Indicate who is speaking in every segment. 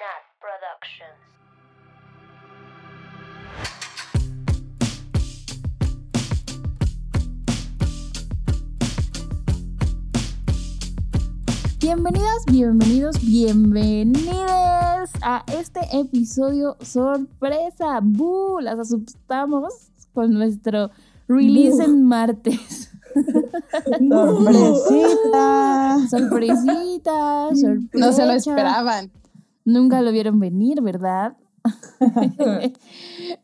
Speaker 1: Nat Productions.
Speaker 2: Bienvenidas, bienvenidos, bienvenidas a este episodio sorpresa. ¡Bu! Las asustamos con nuestro release en martes.
Speaker 3: Sorpresita.
Speaker 2: Sorpresita, sorpresa.
Speaker 3: No se lo esperaban.
Speaker 2: Nunca lo vieron venir, ¿verdad?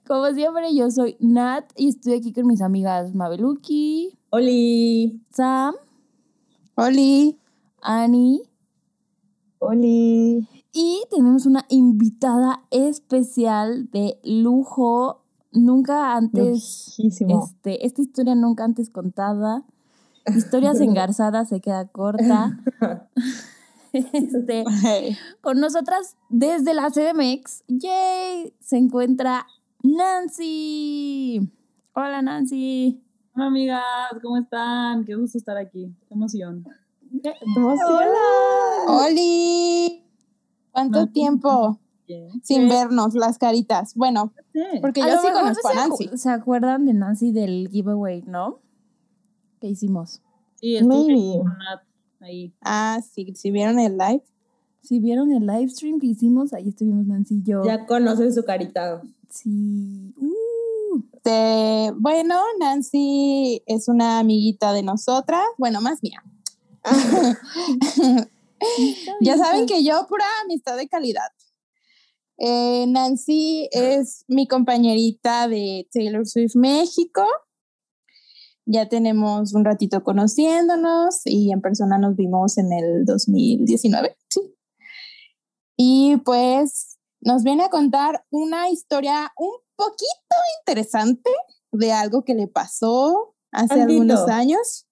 Speaker 2: Como siempre, yo soy Nat y estoy aquí con mis amigas Mabeluki,
Speaker 4: Oli.
Speaker 2: Sam,
Speaker 3: Oli.
Speaker 2: Ani
Speaker 4: Oli.
Speaker 2: y tenemos una invitada especial de lujo. Nunca antes
Speaker 4: Lujísimo.
Speaker 2: Este, esta historia nunca antes contada. Historias engarzadas se queda corta. Este, con nosotras desde la CDMX, ¡yay! Se encuentra Nancy. Hola Nancy.
Speaker 5: Hola amigas, ¿cómo están? Qué gusto estar aquí. Qué emoción.
Speaker 3: Oli. ¿Cuánto
Speaker 5: No.
Speaker 3: tiempo sin vernos las caritas? Bueno, porque yo
Speaker 2: lo
Speaker 3: sí conozco a
Speaker 2: se acu-
Speaker 3: Nancy.
Speaker 2: ¿Se acuerdan de Nancy del giveaway, no? ¿Qué hicimos?
Speaker 5: Sí, estuve con Nat ahí.
Speaker 3: Ah, sí, si vieron el live.
Speaker 2: Si vieron el live stream que hicimos, ahí estuvimos Nancy y yo.
Speaker 4: Ya conocen su carita.
Speaker 2: Sí. Uh.
Speaker 3: Bueno, Nancy es una amiguita de nosotras. Bueno, más mía. Ya saben que yo, pura amistad de calidad. Eh, Nancy es mi compañerita de Taylor Swift México. Ya tenemos un ratito conociéndonos y en persona nos vimos en el 2019, sí. Y pues nos viene a contar una historia un poquito interesante de algo que le pasó hace
Speaker 4: Tantito.
Speaker 3: algunos años.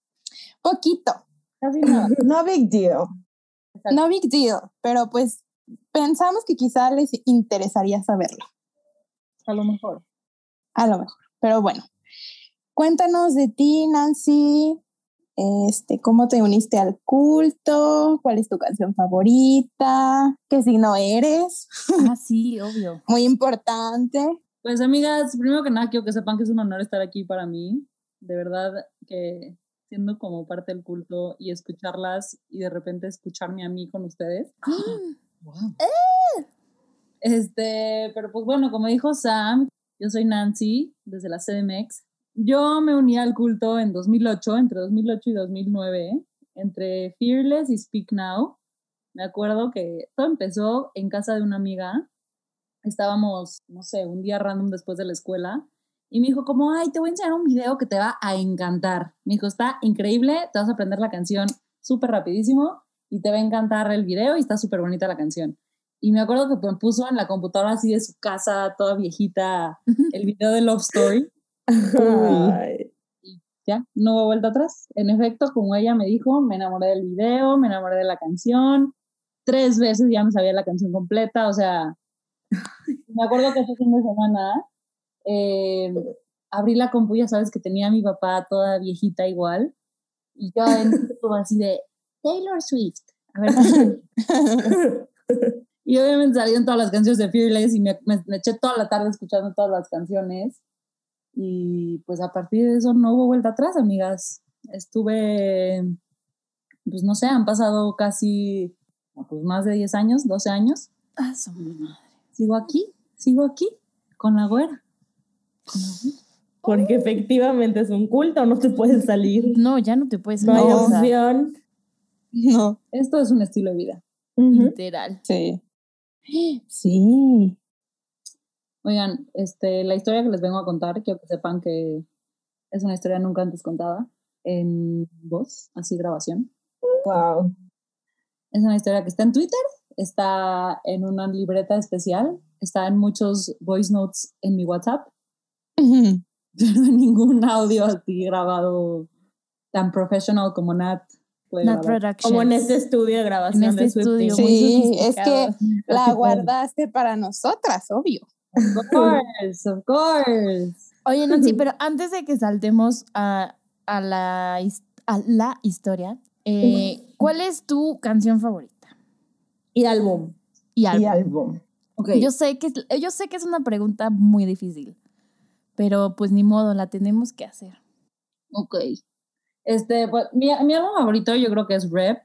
Speaker 3: Poquito.
Speaker 5: Nada.
Speaker 4: No big deal.
Speaker 3: No big deal, pero pues pensamos que quizá les interesaría saberlo,
Speaker 5: A lo mejor.
Speaker 3: a lo mejor. Pero bueno, cuéntanos de ti, Nancy. Este, ¿cómo te uniste al culto? ¿Cuál es tu canción favorita? ¿Qué signo eres?
Speaker 2: Ah, sí, obvio.
Speaker 3: Muy importante.
Speaker 5: Pues amigas, primero que nada quiero que sepan que es un honor estar aquí para mí. De verdad que siendo como parte del culto y escucharlas y de repente escucharme a mí con ustedes. Este, pero pues bueno, como dijo Sam, yo soy Nancy desde la CDMX. Yo me uní al culto en 2008, entre 2008 y 2009, entre Fearless y Speak Now. Me acuerdo que todo empezó en casa de una amiga. Estábamos, no sé, un día random después de la escuela y me dijo como, ay, te voy a enseñar un video que te va a encantar. Me dijo, está increíble, te vas a aprender la canción súper rapidísimo y te va a encantar el video y está súper bonita la canción. Y me acuerdo que me puso en la computadora así de su casa, toda viejita, el video de Love Story.
Speaker 4: Ay.
Speaker 5: Ya, no hubo vuelta atrás. En efecto, como ella me dijo, me enamoré del video, me enamoré de la canción. Tres veces ya me sabía la canción completa, o sea, me acuerdo que ese fin de semana eh, abrí la compu, ya sabes que tenía a mi papá toda viejita igual, y yo así de Taylor Swift. A ver, y obviamente salieron todas las canciones de Fearless y me, me- me eché toda la tarde escuchando todas las canciones. Y pues a partir de eso no hubo vuelta atrás, amigas. Estuve, pues no sé, han pasado casi pues más de 10 años, 12 años.
Speaker 2: Ah, su madre.
Speaker 5: Sigo aquí, sigo aquí, con la güera. Con la güera.
Speaker 4: Porque efectivamente es un culto, no te puedes salir.
Speaker 2: No, ya no te puedes
Speaker 4: No hay
Speaker 2: salir, o sea,
Speaker 4: opción.
Speaker 3: No,
Speaker 5: Esto es un estilo de vida.
Speaker 4: Ujú.
Speaker 2: literal.
Speaker 3: sí. Sí.
Speaker 5: Oigan, este, la historia que les vengo a contar, quiero que sepan que es una historia nunca antes contada en voz, así grabación.
Speaker 4: Wow.
Speaker 5: Es una historia que está en Twitter, está en una libreta especial, está en muchos voice notes en mi WhatsApp, pero ningún audio así grabado tan professional como Nat puede
Speaker 2: Nat.
Speaker 4: Como en este estudio de grabación
Speaker 2: En este
Speaker 4: de
Speaker 2: estudio.
Speaker 3: Sí, es que la guardaste para nosotras, obvio.
Speaker 5: Of course, of course.
Speaker 2: Oye, Nancy, pero antes de que saltemos a, a, la, a la historia, eh, ¿cuál es tu canción favorita?
Speaker 4: Y álbum.
Speaker 2: y álbum.
Speaker 1: Y álbum.
Speaker 5: Ok.
Speaker 2: Yo sé que es- yo sé que es una pregunta muy difícil, pero pues ni modo, la tenemos que hacer.
Speaker 5: Ok. Este, pues, mi, mi álbum favorito yo creo que es Rep,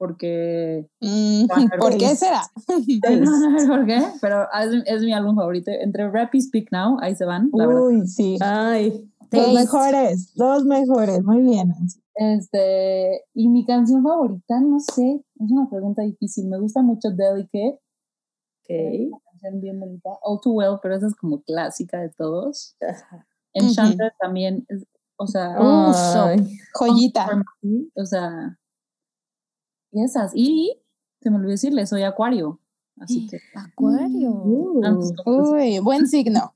Speaker 5: porque...
Speaker 3: Mm. ¿Por qué será?
Speaker 5: No sé por qué, pero es, es mi álbum favorito. Entre Rap y Speak Now, ahí se van, la verdad.
Speaker 1: Uy, sí.
Speaker 4: Ay,
Speaker 1: Los
Speaker 2: Taste.
Speaker 1: mejores, los mejores. Muy bien.
Speaker 5: Este, y mi canción favorita, no sé, es una pregunta difícil. Me gusta mucho Delicate,
Speaker 4: ok.
Speaker 5: una canción bien bonita. All Too Well, pero esa es como clásica de todos. Enchanted también, es, o sea,
Speaker 2: Uh.
Speaker 3: Joyita.
Speaker 5: o sea, esas. Y se me olvidó decirle, soy Acuario. Así que,
Speaker 2: Acuario.
Speaker 4: Uh.
Speaker 5: cosas.
Speaker 3: Uy, buen signo.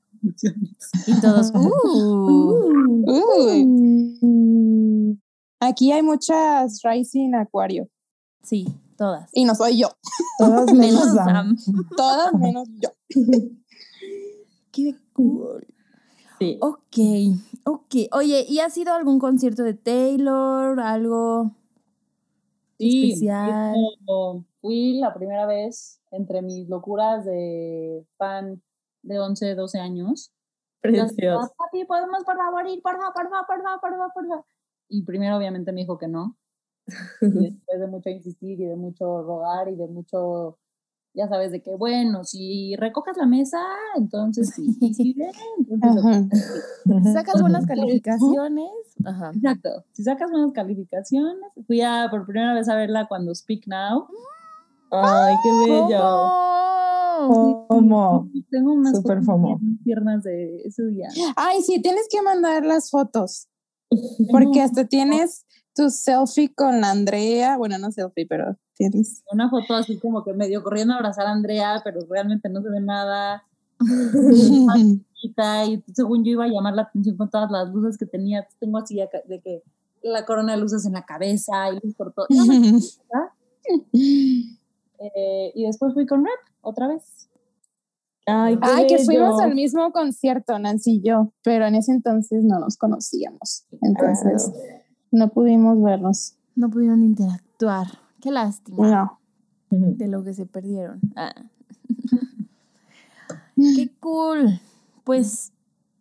Speaker 2: Y todos, uh,
Speaker 3: aquí hay muchas Rising Acuario.
Speaker 2: sí, todas.
Speaker 3: Y no soy yo.
Speaker 1: Todas
Speaker 2: Menos.
Speaker 1: Sam.
Speaker 3: Todas menos yo.
Speaker 2: Qué cool.
Speaker 4: Sí.
Speaker 2: Ok, ok. Oye, ¿y has ido a algún concierto de Taylor? ¿Algo?
Speaker 5: Sí,
Speaker 2: especial.
Speaker 5: fui la primera vez entre mis locuras de fan de 11, 12 años.
Speaker 4: Precioso.
Speaker 5: Papi, podemos por favor ir, por favor, por favor, por favor, por favor, por favor. Y primero obviamente me dijo que no. Y después de mucho insistir y de mucho rogar y de mucho, ya sabes, de que bueno, si recoges la mesa, entonces sí. Si entonces.
Speaker 2: ¿Sacas buenas calificaciones? Ajá.
Speaker 5: Exacto. Si sacas buenas calificaciones, fui a por primera vez a verla cuando Speak Now.
Speaker 4: Ay, qué bello.
Speaker 2: ¿Cómo?
Speaker 5: Tengo unas fotos
Speaker 1: fomo.
Speaker 5: bien tiernas de ese día.
Speaker 3: Ay, sí, tienes que mandar las fotos. Porque hasta tienes tu selfie con Andrea. Bueno, no selfie, pero tienes.
Speaker 5: Una foto así como que medio corriendo a abrazar a Andrea, pero realmente no se ve nada. Y según yo iba a llamar la atención con todas las luces que tenía. Tengo así acá de que la corona de luces en la cabeza y luz por todo. Eh, y después fui con Rap otra vez.
Speaker 4: Ay, qué
Speaker 3: Ay, que fuimos al mismo concierto, Nancy y yo, pero en ese entonces no nos conocíamos. Entonces no pudimos vernos.
Speaker 2: No pudieron interactuar. Qué lástima
Speaker 3: No.
Speaker 2: de lo que se perdieron. Ah. Qué cool. Pues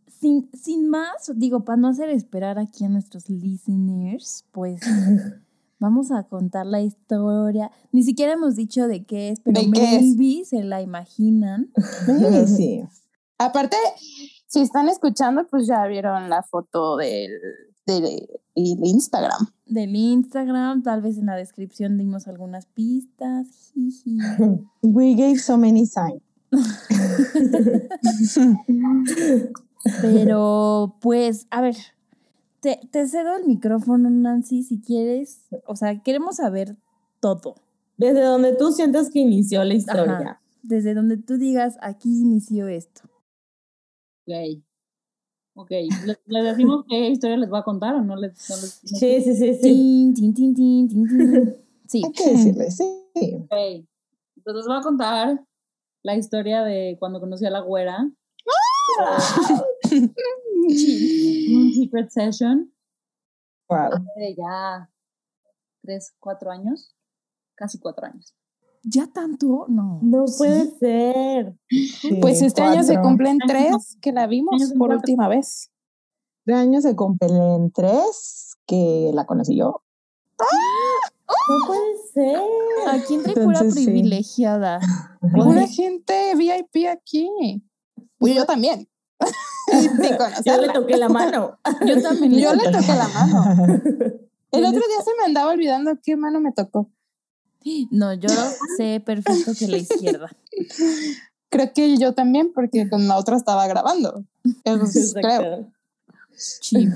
Speaker 2: sin, sin más, digo, para no hacer esperar aquí a nuestros listeners, pues vamos a contar la historia. Ni siquiera hemos dicho de qué es, pero
Speaker 3: ¿De qué es?
Speaker 2: maybe se la imaginan.
Speaker 1: Sí, sí.
Speaker 3: Aparte, si están escuchando, pues ya vieron la foto del, del, Instagram.
Speaker 2: Del Instagram, tal vez en la descripción dimos algunas pistas.
Speaker 1: We gave so many signs.
Speaker 2: Pero, pues, a ver, te, te cedo el micrófono, Nancy, si quieres. O sea, queremos saber todo.
Speaker 4: Desde donde tú sientas que inició la historia.
Speaker 2: Ajá. Desde donde tú digas, aquí inició esto.
Speaker 5: Ok. Ok. ¿Les, les decimos qué historia les voy a contar o no les.? No les no-
Speaker 4: Sí, sí, sí, sí.
Speaker 2: Tin, tin, tin, tin, tin, tin. Sí.
Speaker 1: Hay que decirle, sí.
Speaker 5: Ok. Entonces les voy a contar la historia de cuando conocí a la güera. Un secret session.
Speaker 1: Wow.
Speaker 5: Hace ya tres, cuatro años. Casi cuatro años.
Speaker 2: ¿Ya tanto? No.
Speaker 4: No puede ser.
Speaker 1: Sí,
Speaker 3: Pues este año se cumplen tres que la vimos por
Speaker 5: cuatro.
Speaker 3: última vez.
Speaker 1: Este año se cumplen tres que la conocí yo.
Speaker 4: No puede ser.
Speaker 2: Aquí entre pura
Speaker 1: sí.
Speaker 2: privilegiada.
Speaker 3: Una gente VIP aquí. Pues yo también. Y
Speaker 4: Yo le toqué la mano.
Speaker 2: Yo también
Speaker 3: Yo le
Speaker 2: toqué
Speaker 3: la mano. El otro día se me andaba olvidando qué mano me tocó.
Speaker 2: No, yo sé perfecto que la izquierda.
Speaker 3: Creo que yo también, porque con la otra estaba grabando. Eso creo.
Speaker 2: Sí.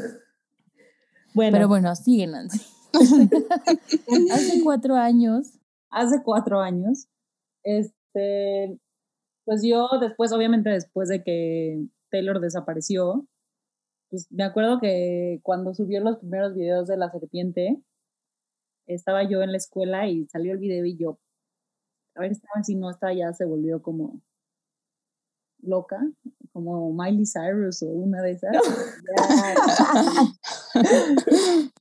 Speaker 4: Bueno,
Speaker 2: Pero bueno, sigue Nancy. Hace cuatro años.
Speaker 5: Hace cuatro años. Este. Pues yo, después, obviamente, después de que Taylor desapareció, pues me acuerdo que cuando subió los primeros videos de la serpiente, estaba yo en la escuela y salió el video y yo, a ver, esta vez si no, esta ya se volvió como loca, como Miley Cyrus o una de esas.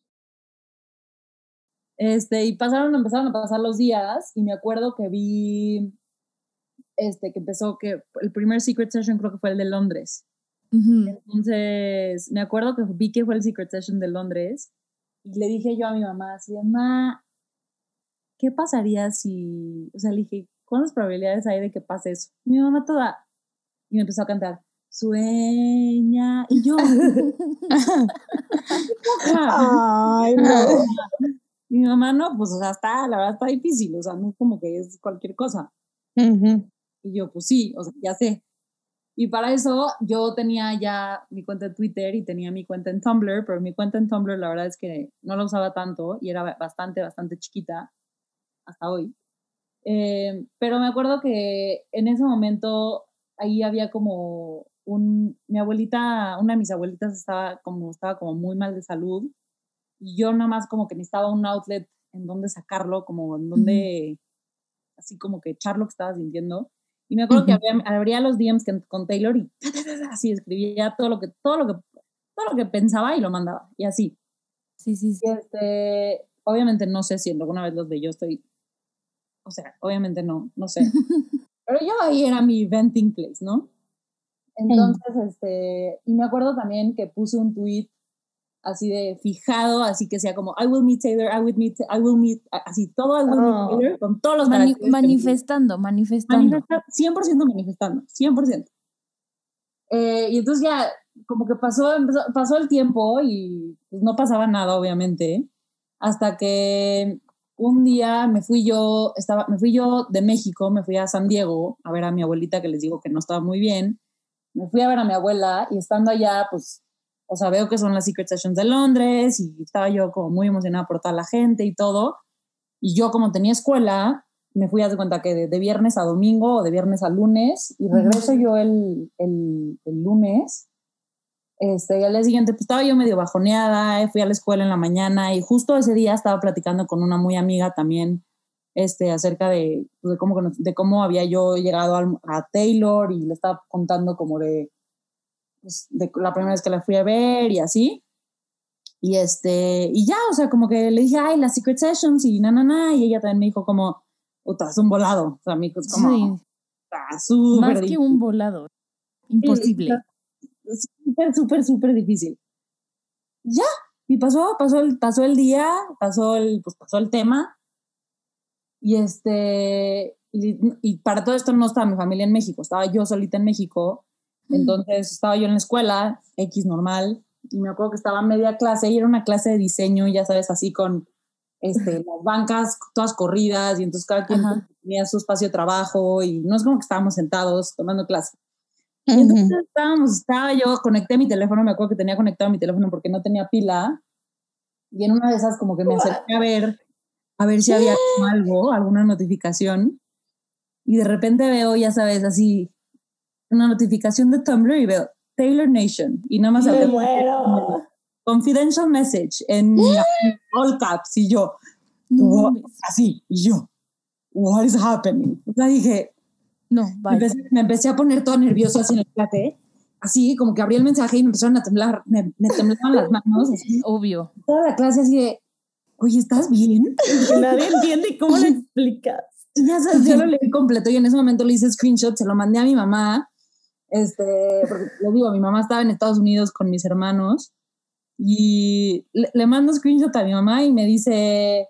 Speaker 5: Este, y pasaron, empezaron a pasar los días y me acuerdo que vi este, que empezó, que el primer Secret Session creo que fue el de Londres. Entonces, me acuerdo que vi que fue el Secret Session de Londres y le dije yo a mi mamá, así, mamá, ¿qué pasaría si, o sea, le dije, ¿cuántas probabilidades hay de que pase eso? Mi mamá toda, y me empezó a cantar, sueña, y yo,
Speaker 1: Ay, no.
Speaker 5: mi mamá no, pues, o sea, está, la verdad está difícil, o sea, no es como que es cualquier cosa.
Speaker 3: Ujú.
Speaker 5: Y yo, pues sí, o sea, ya sé. Y para eso yo tenía ya mi cuenta en Twitter y tenía mi cuenta en Tumblr, pero mi cuenta en Tumblr la verdad es que no la usaba tanto y era ba- bastante, bastante chiquita hasta hoy. Eh, pero me acuerdo que en ese momento ahí había como un, mi abuelita, una de mis abuelitas estaba como, estaba como muy mal de salud y yo nada más como que necesitaba un outlet en donde sacarlo, como en donde, así como que echar lo que estaba sintiendo. Y me acuerdo que abría, abría los DMs que- con Taylor y así escribía todo lo que, todo lo que, todo lo que pensaba y lo mandaba. Y así.
Speaker 2: Sí, sí, sí.
Speaker 5: Este, obviamente no sé si alguna vez los de yo estoy, o sea, obviamente no, no sé. Pero yo ahí era mi venting place, ¿no? Entonces, este, y me acuerdo también que puse un tweet así de fijado, así que sea como, I will meet Taylor, I will meet, I will meet, así todo I will meet
Speaker 4: Oh.
Speaker 5: Taylor, con todos los
Speaker 2: Mani- manifestando, manifestando.
Speaker 5: Manifesta- 100% manifestando, 100%. Eh, y entonces ya, como que pasó, empezó- pasó el tiempo y pues, no pasaba nada, obviamente, hasta que un día me fui yo, estaba, me fui yo de México, me fui a San Diego a ver a mi abuelita que les digo que no estaba muy bien. Me fui a ver a mi abuela y estando allá, pues, o sea, veo que son las Secret Sessions de Londres y estaba yo como muy emocionada por toda la gente y todo. Y yo como tenía escuela, me fui a dar cuenta que de, de viernes a domingo o de viernes a lunes y regreso yo el, el, el lunes. Este, y al día siguiente pues, estaba yo medio bajoneada, fui a la escuela en la mañana y justo ese día estaba platicando con una muy amiga también este, acerca de, pues, de, cómo, de cómo había yo llegado al- a Taylor y le estaba contando como de, pues, de la primera vez que la fui a ver y así. Y este, y ya, o sea, como que le dije, ay, las Secret Sessions y na, na, na, y ella también me dijo como, puta, es un volado. O sea, me dijo, es como,
Speaker 2: Sí,
Speaker 5: "Está súper
Speaker 2: más que
Speaker 5: difícil".
Speaker 2: un volado. Imposible.
Speaker 5: Súper, súper, súper difícil. Ya, y pasó, pasó el, pasó el día, pasó el, pues pasó el tema. Y este, y, y para todo esto no estaba mi familia en México, estaba yo solita en México. Entonces estaba yo en la escuela, X normal, y me acuerdo que estaba media clase y era una clase de diseño, ya sabes, así con este, las bancas todas corridas y entonces cada quien
Speaker 2: Ajá.
Speaker 5: tenía su espacio de trabajo y no es como que estábamos sentados tomando clase. Y entonces estábamos, estaba yo, conecté mi teléfono, me acuerdo que tenía conectado mi teléfono porque no tenía pila. Y en una de esas como que me acerqué a ver, a ver si había algo, alguna notificación. Y de repente veo, ya sabes, así, una notificación de Tumblr y veo Taylor Nation. Y nada más
Speaker 4: Me muero.
Speaker 5: confidential message en all caps. Y yo,
Speaker 2: No
Speaker 5: así, y yo, what is happening? O sea, dije,
Speaker 2: No,
Speaker 5: me empecé, me empecé a poner todo nervioso así en el clase, así como que abrí el mensaje y me empezaron a temblar, me, me temblaban las manos, así,
Speaker 2: Obvio.
Speaker 5: toda la clase así de, oye, ¿estás bien?
Speaker 4: Nadie entiende cómo le explicas.
Speaker 5: Y ya sabes, yo lo leí completo y en ese momento le hice screenshot, se lo mandé a mi mamá, este, porque les digo, mi mamá estaba en Estados Unidos con mis hermanos y le, le mando screenshot a mi mamá y me dice,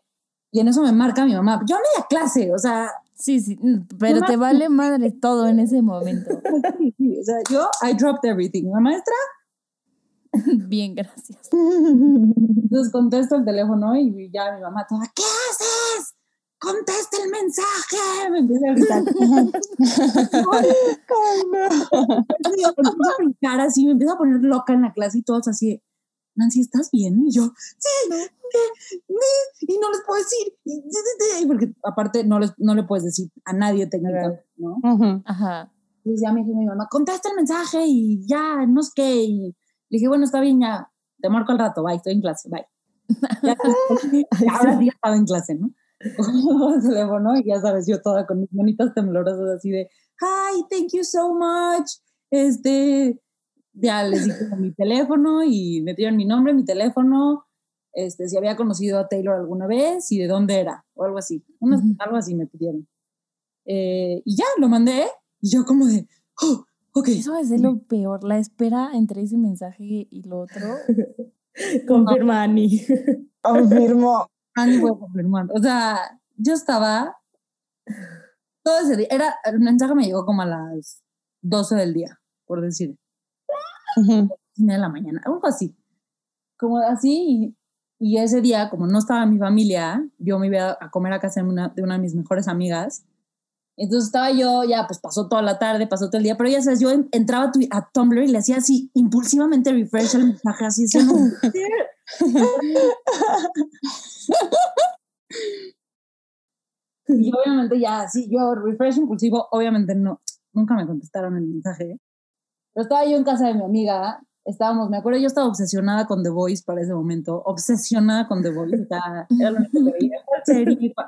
Speaker 5: y en eso me marca mi mamá, yo a media clase, o sea,
Speaker 2: Sí, sí, mm, pero te vale madre todo en ese momento.
Speaker 5: o sea, yo, I dropped everything, la maestra
Speaker 2: Bien, gracias.
Speaker 5: Entonces contesto el teléfono y ya mi mamá toda, ¿qué haces? Contesta el mensaje. Me empieza a gritar. Me empiezo a brincar así, me empiezo a poner loca en la clase y todos así, Nancy, ¿estás bien? Y yo, sí, eh, eh", y no les puedo decir, porque aparte no, les, no le puedes decir a nadie técnicamente, ¿no?
Speaker 2: Ajá.
Speaker 5: Entonces ya me dijo mi mamá, contesta el mensaje y ya, no sé qué. Y le dije, bueno, está bien, ya, te marco al rato, bye, estoy en clase, bye. Ya, ya, ahora sí ya estaba en clase, ¿no? El teléfono y ya sabes, yo toda con mis manitas temblorosas así de, hi, thank you so much. Este, ya les dije mi teléfono y me dieron mi nombre, mi teléfono, este, si había conocido a Taylor alguna vez y de dónde era, o algo así. Unas-
Speaker 2: Ujú.
Speaker 5: Algo así me pidieron. Eh, y ya, lo mandé. Y yo como de, oh, ok.
Speaker 2: Eso es de lo peor, la espera entre ese mensaje y lo otro.
Speaker 4: Confirma Ani.
Speaker 1: Confirmo.
Speaker 5: Voy a confirmar. O sea, yo estaba todo ese día. Era, el mensaje me llegó como a las 12 del día, por decir.
Speaker 1: Ujú.
Speaker 5: de la mañana, algo así. Como así, y, y ese día, como no estaba mi familia, yo me iba a comer a casa de una, de una de mis mejores amigas. Entonces estaba yo, ya pues pasó toda la tarde, pasó todo el día, pero ya sabes, yo en- entraba a Tumblr y le hacía así impulsivamente refresh el mensaje, así, eso. Y obviamente ya, así, yo refresh impulsivo, obviamente no, nunca me contestaron el mensaje. Pero estaba yo en casa de mi amiga, estábamos, me acuerdo, yo estaba obsesionada con The Voice para ese momento, obsesionada con The Voice, era lo que veía,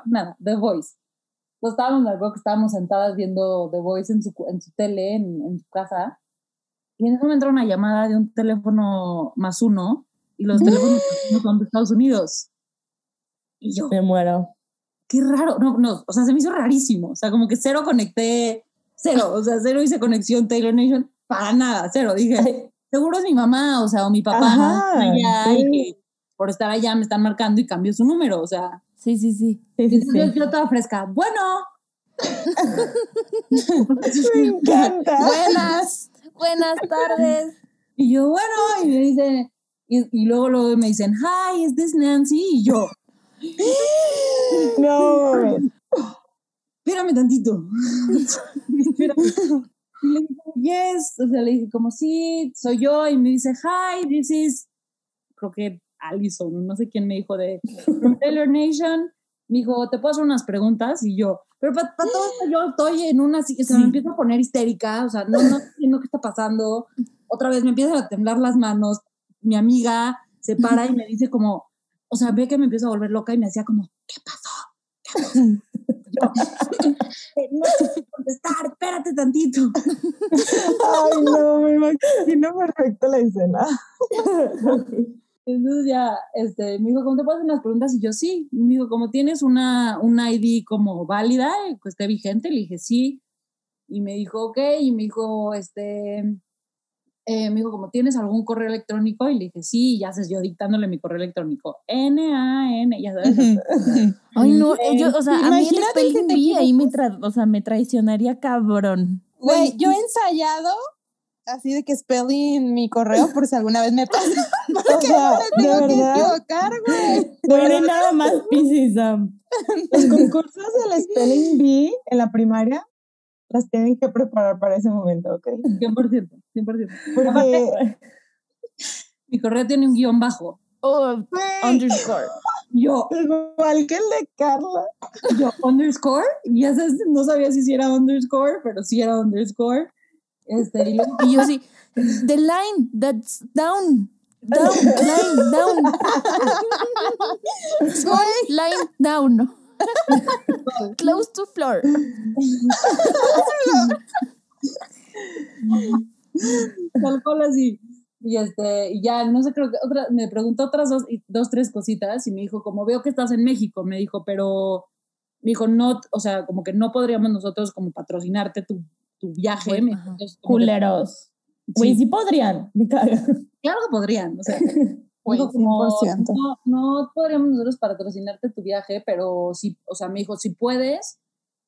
Speaker 5: nada, The Voice. Entonces estábamos, me acuerdo que estábamos sentadas viendo The Voice en su, en su tele, en, en su casa, y en ese momento entró una llamada de un teléfono más uno, y los teléfonos uno son de Estados Unidos. Y yo,
Speaker 4: Me muero.
Speaker 5: qué raro, no, no, o sea, se me hizo rarísimo, o sea, como que cero conecté, cero, o sea, cero hice conexión Taylor Nation, para nada, cero, dije, seguro es mi mamá, o sea, o mi papá,
Speaker 1: Ajá,
Speaker 5: allá,
Speaker 1: sí.
Speaker 5: y por estar allá me están marcando y cambió su número, o sea,
Speaker 2: Sí, sí, sí.
Speaker 4: Sí, sí, sí.
Speaker 5: yo toda fresca, bueno,
Speaker 1: Me encanta.
Speaker 2: Buenas, buenas tardes.
Speaker 5: y yo, bueno, y me dice, y, y luego, luego me dicen, hi, is this Nancy? Y yo,
Speaker 1: No,
Speaker 5: espérame tantito. Espérame. Y le digo, yes, o sea, le dije como, sí, soy yo, y me dice, hi, this is, creo que Allison, no sé quién me dijo de from Taylor Nation, me dijo, ¿te puedo hacer unas preguntas? Y yo, pero para todo esto yo estoy en una, así, o sea, me
Speaker 2: Sí.
Speaker 5: empiezo a poner histérica, o sea, no, no entiendo qué está pasando, otra vez me empiezan a temblar las manos, mi amiga se para y me dice como, o sea, ve que me empiezo a volver loca y me decía como, ¿qué pasó? ¿Qué pasó? Yo, "Eh, no sé contestar, espérate tantito.
Speaker 1: Ay, no, me imagino perfecto la escena.
Speaker 5: Entonces ya, este, me dijo, ¿cómo te puedo hacer unas preguntas? Y yo, sí. Me dijo, ¿cómo tienes una, una ID como válida, eh, que esté vigente? Le dije, sí. Y me dijo, ok. Y me dijo, este, eh, me dijo, ¿cómo tienes algún correo electrónico? Y le dije, sí. Y ya sé, yo dictándole mi correo electrónico. N-A-N, ya sabes.
Speaker 2: Ay, no, yo, o sea, a mí el spelling bee ahí me, tra- o sea, me traicionaría cabrón.
Speaker 3: Güey, yo he ensayado así de que spelling mi correo por si alguna vez me pasa.
Speaker 1: O sea, de
Speaker 3: Tengo que equivocar, güey.
Speaker 4: No eres nada más Pisces,
Speaker 1: los concursos del Spelling Bee en la primaria las tienen que preparar para ese momento, ¿ok?
Speaker 5: 100%, 100%.
Speaker 1: Porque,
Speaker 5: Mi correo tiene un guion bajo.
Speaker 2: Oh,
Speaker 1: güey,
Speaker 2: underscore.
Speaker 5: Yo,
Speaker 1: igual que el de Carla.
Speaker 5: yo, underscore. Y ya sabes, no sabía si era underscore, pero sí era underscore. Este, y luego
Speaker 2: Y yo sí, the line that's down, down, line down. Small line down. Close to floor.
Speaker 5: tal cual así. Y este, y ya, no sé, creo que otra, me preguntó otras dos, dos, tres cositas y me dijo, como veo que estás en México, me dijo, pero, me dijo, no, o sea, como que no podríamos nosotros como patrocinarte tu, tu viaje.
Speaker 2: Bueno,
Speaker 5: me dijo,
Speaker 4: Culeros. Güey, sí podrían. Me
Speaker 5: claro que podrían, o sea,
Speaker 3: 100%.
Speaker 5: no, no podríamos nosotros patrocinarte tu viaje, pero sí, o sea, me dijo, si puedes,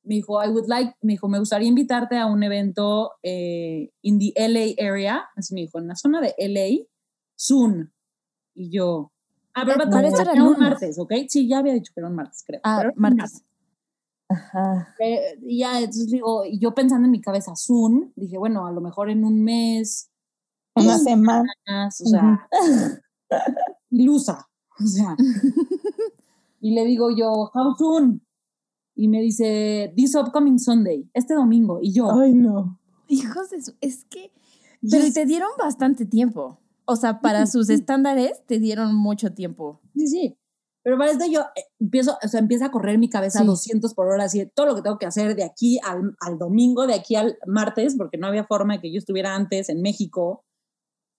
Speaker 5: me dijo, I would like, me dijo, me gustaría invitarte a un evento eh, in the LA area, así me dijo, en la zona de LA, soon. Y yo, ah, pero
Speaker 2: para era
Speaker 5: un martes, ¿ok? Sí, ya había dicho que era un martes, creo.
Speaker 2: Ah,
Speaker 5: pero
Speaker 2: martes.
Speaker 4: Ajá.
Speaker 5: eh, y ya, entonces digo, y yo pensando en mi cabeza, soon, dije, bueno, a lo mejor en un mes,
Speaker 3: Una semana.
Speaker 5: más, o sea, ilusa, o sea. y le digo yo, how soon? Y me dice, this upcoming Sunday, este domingo. Y yo,
Speaker 1: Ay, no.
Speaker 2: Hijos de su, es que, pero
Speaker 5: yes,
Speaker 2: te dieron bastante tiempo. O sea, para sus estándares te dieron mucho tiempo.
Speaker 5: sí, sí. Pero para esto yo eh, empiezo, o sea, empieza a correr mi cabeza a
Speaker 2: Sí.
Speaker 5: 200 por hora, así de todo lo que tengo que hacer de aquí al, al domingo, de aquí al martes, porque no había forma de que yo estuviera antes en México.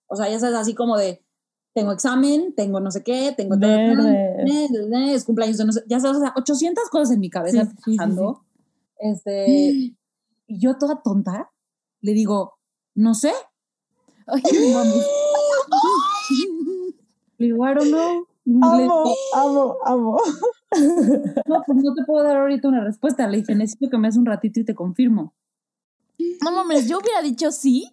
Speaker 5: O sea, ya sabes, así como de, tengo examen, tengo no sé qué, tengo... Es cumpleaños de no sé, ya sabes, o sea, 800 cosas en mi cabeza
Speaker 2: Sí, sí, sí,
Speaker 5: pasando. Este, y yo toda tonta, le digo, no sé.
Speaker 2: Ay.
Speaker 5: Le digo, I don't know. Le-
Speaker 1: Amo, amo, amo.
Speaker 5: no, pues no te puedo dar ahorita una respuesta. Le dije, necesito que me des un ratito y te confirmo.
Speaker 2: No mames, yo hubiera dicho sí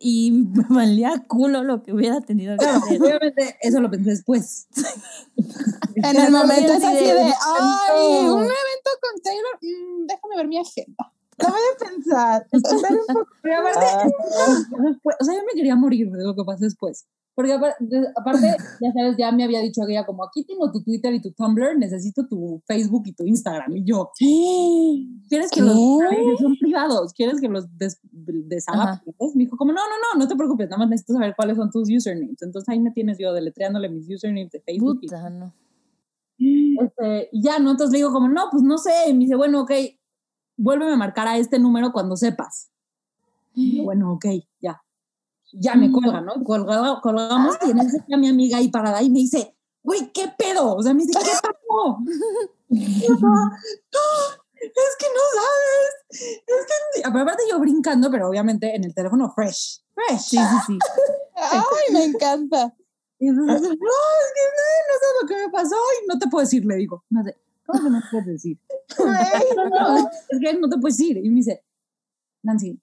Speaker 2: y me valía culo lo que hubiera tenido que hacer.
Speaker 5: obviamente eso lo pensé después.
Speaker 3: En el momento es
Speaker 2: así de,
Speaker 3: de,
Speaker 2: "Me
Speaker 3: ay,
Speaker 2: encantó".
Speaker 3: un evento con Taylor, mm, déjame ver mi agenda.
Speaker 1: Lo voy a pensar. Espera un poco.
Speaker 5: Pero aparte, después- o sea, yo me quería morir de lo que pasó después. Porque aparte, ya sabes, ya me había dicho ella como, aquí tengo tu Twitter y tu Tumblr, necesito tu Facebook y tu Instagram. Y yo, ¿quieres que
Speaker 3: ¿Qué?
Speaker 5: los son privados? ¿Quieres que los des? Me dijo como, no, no, no, no te preocupes, nada más necesito saber cuáles son tus usernames. Entonces ahí me tienes yo deletreándole mis usernames de Facebook. y-
Speaker 2: Puta, no.
Speaker 5: este, y ya, ¿no? Entonces le digo como, no, pues no sé. Y me dice, bueno, ok, vuélveme a marcar a este número cuando sepas. Y yo, bueno, ok, ya. Ya me cuelga, ¿no? Colgado- colgamos y en ese está mi amiga ahí parada y me dice, güey, ¿qué pedo? O sea, me dice, ¿qué pasó? Y yo, "No, es que no sabes. Es que, aparte yo brincando, pero obviamente en el teléfono fresh. Fresh.
Speaker 2: Sí, sí, sí.
Speaker 3: Ay, me encanta.
Speaker 5: Y entonces, no, es que no, no sabes lo que me pasó y no te puedo decir, le digo. Me hace, ¿cómo que no te puedes decir? No, no, es que no te puedes ir. Y me dice, Nancy,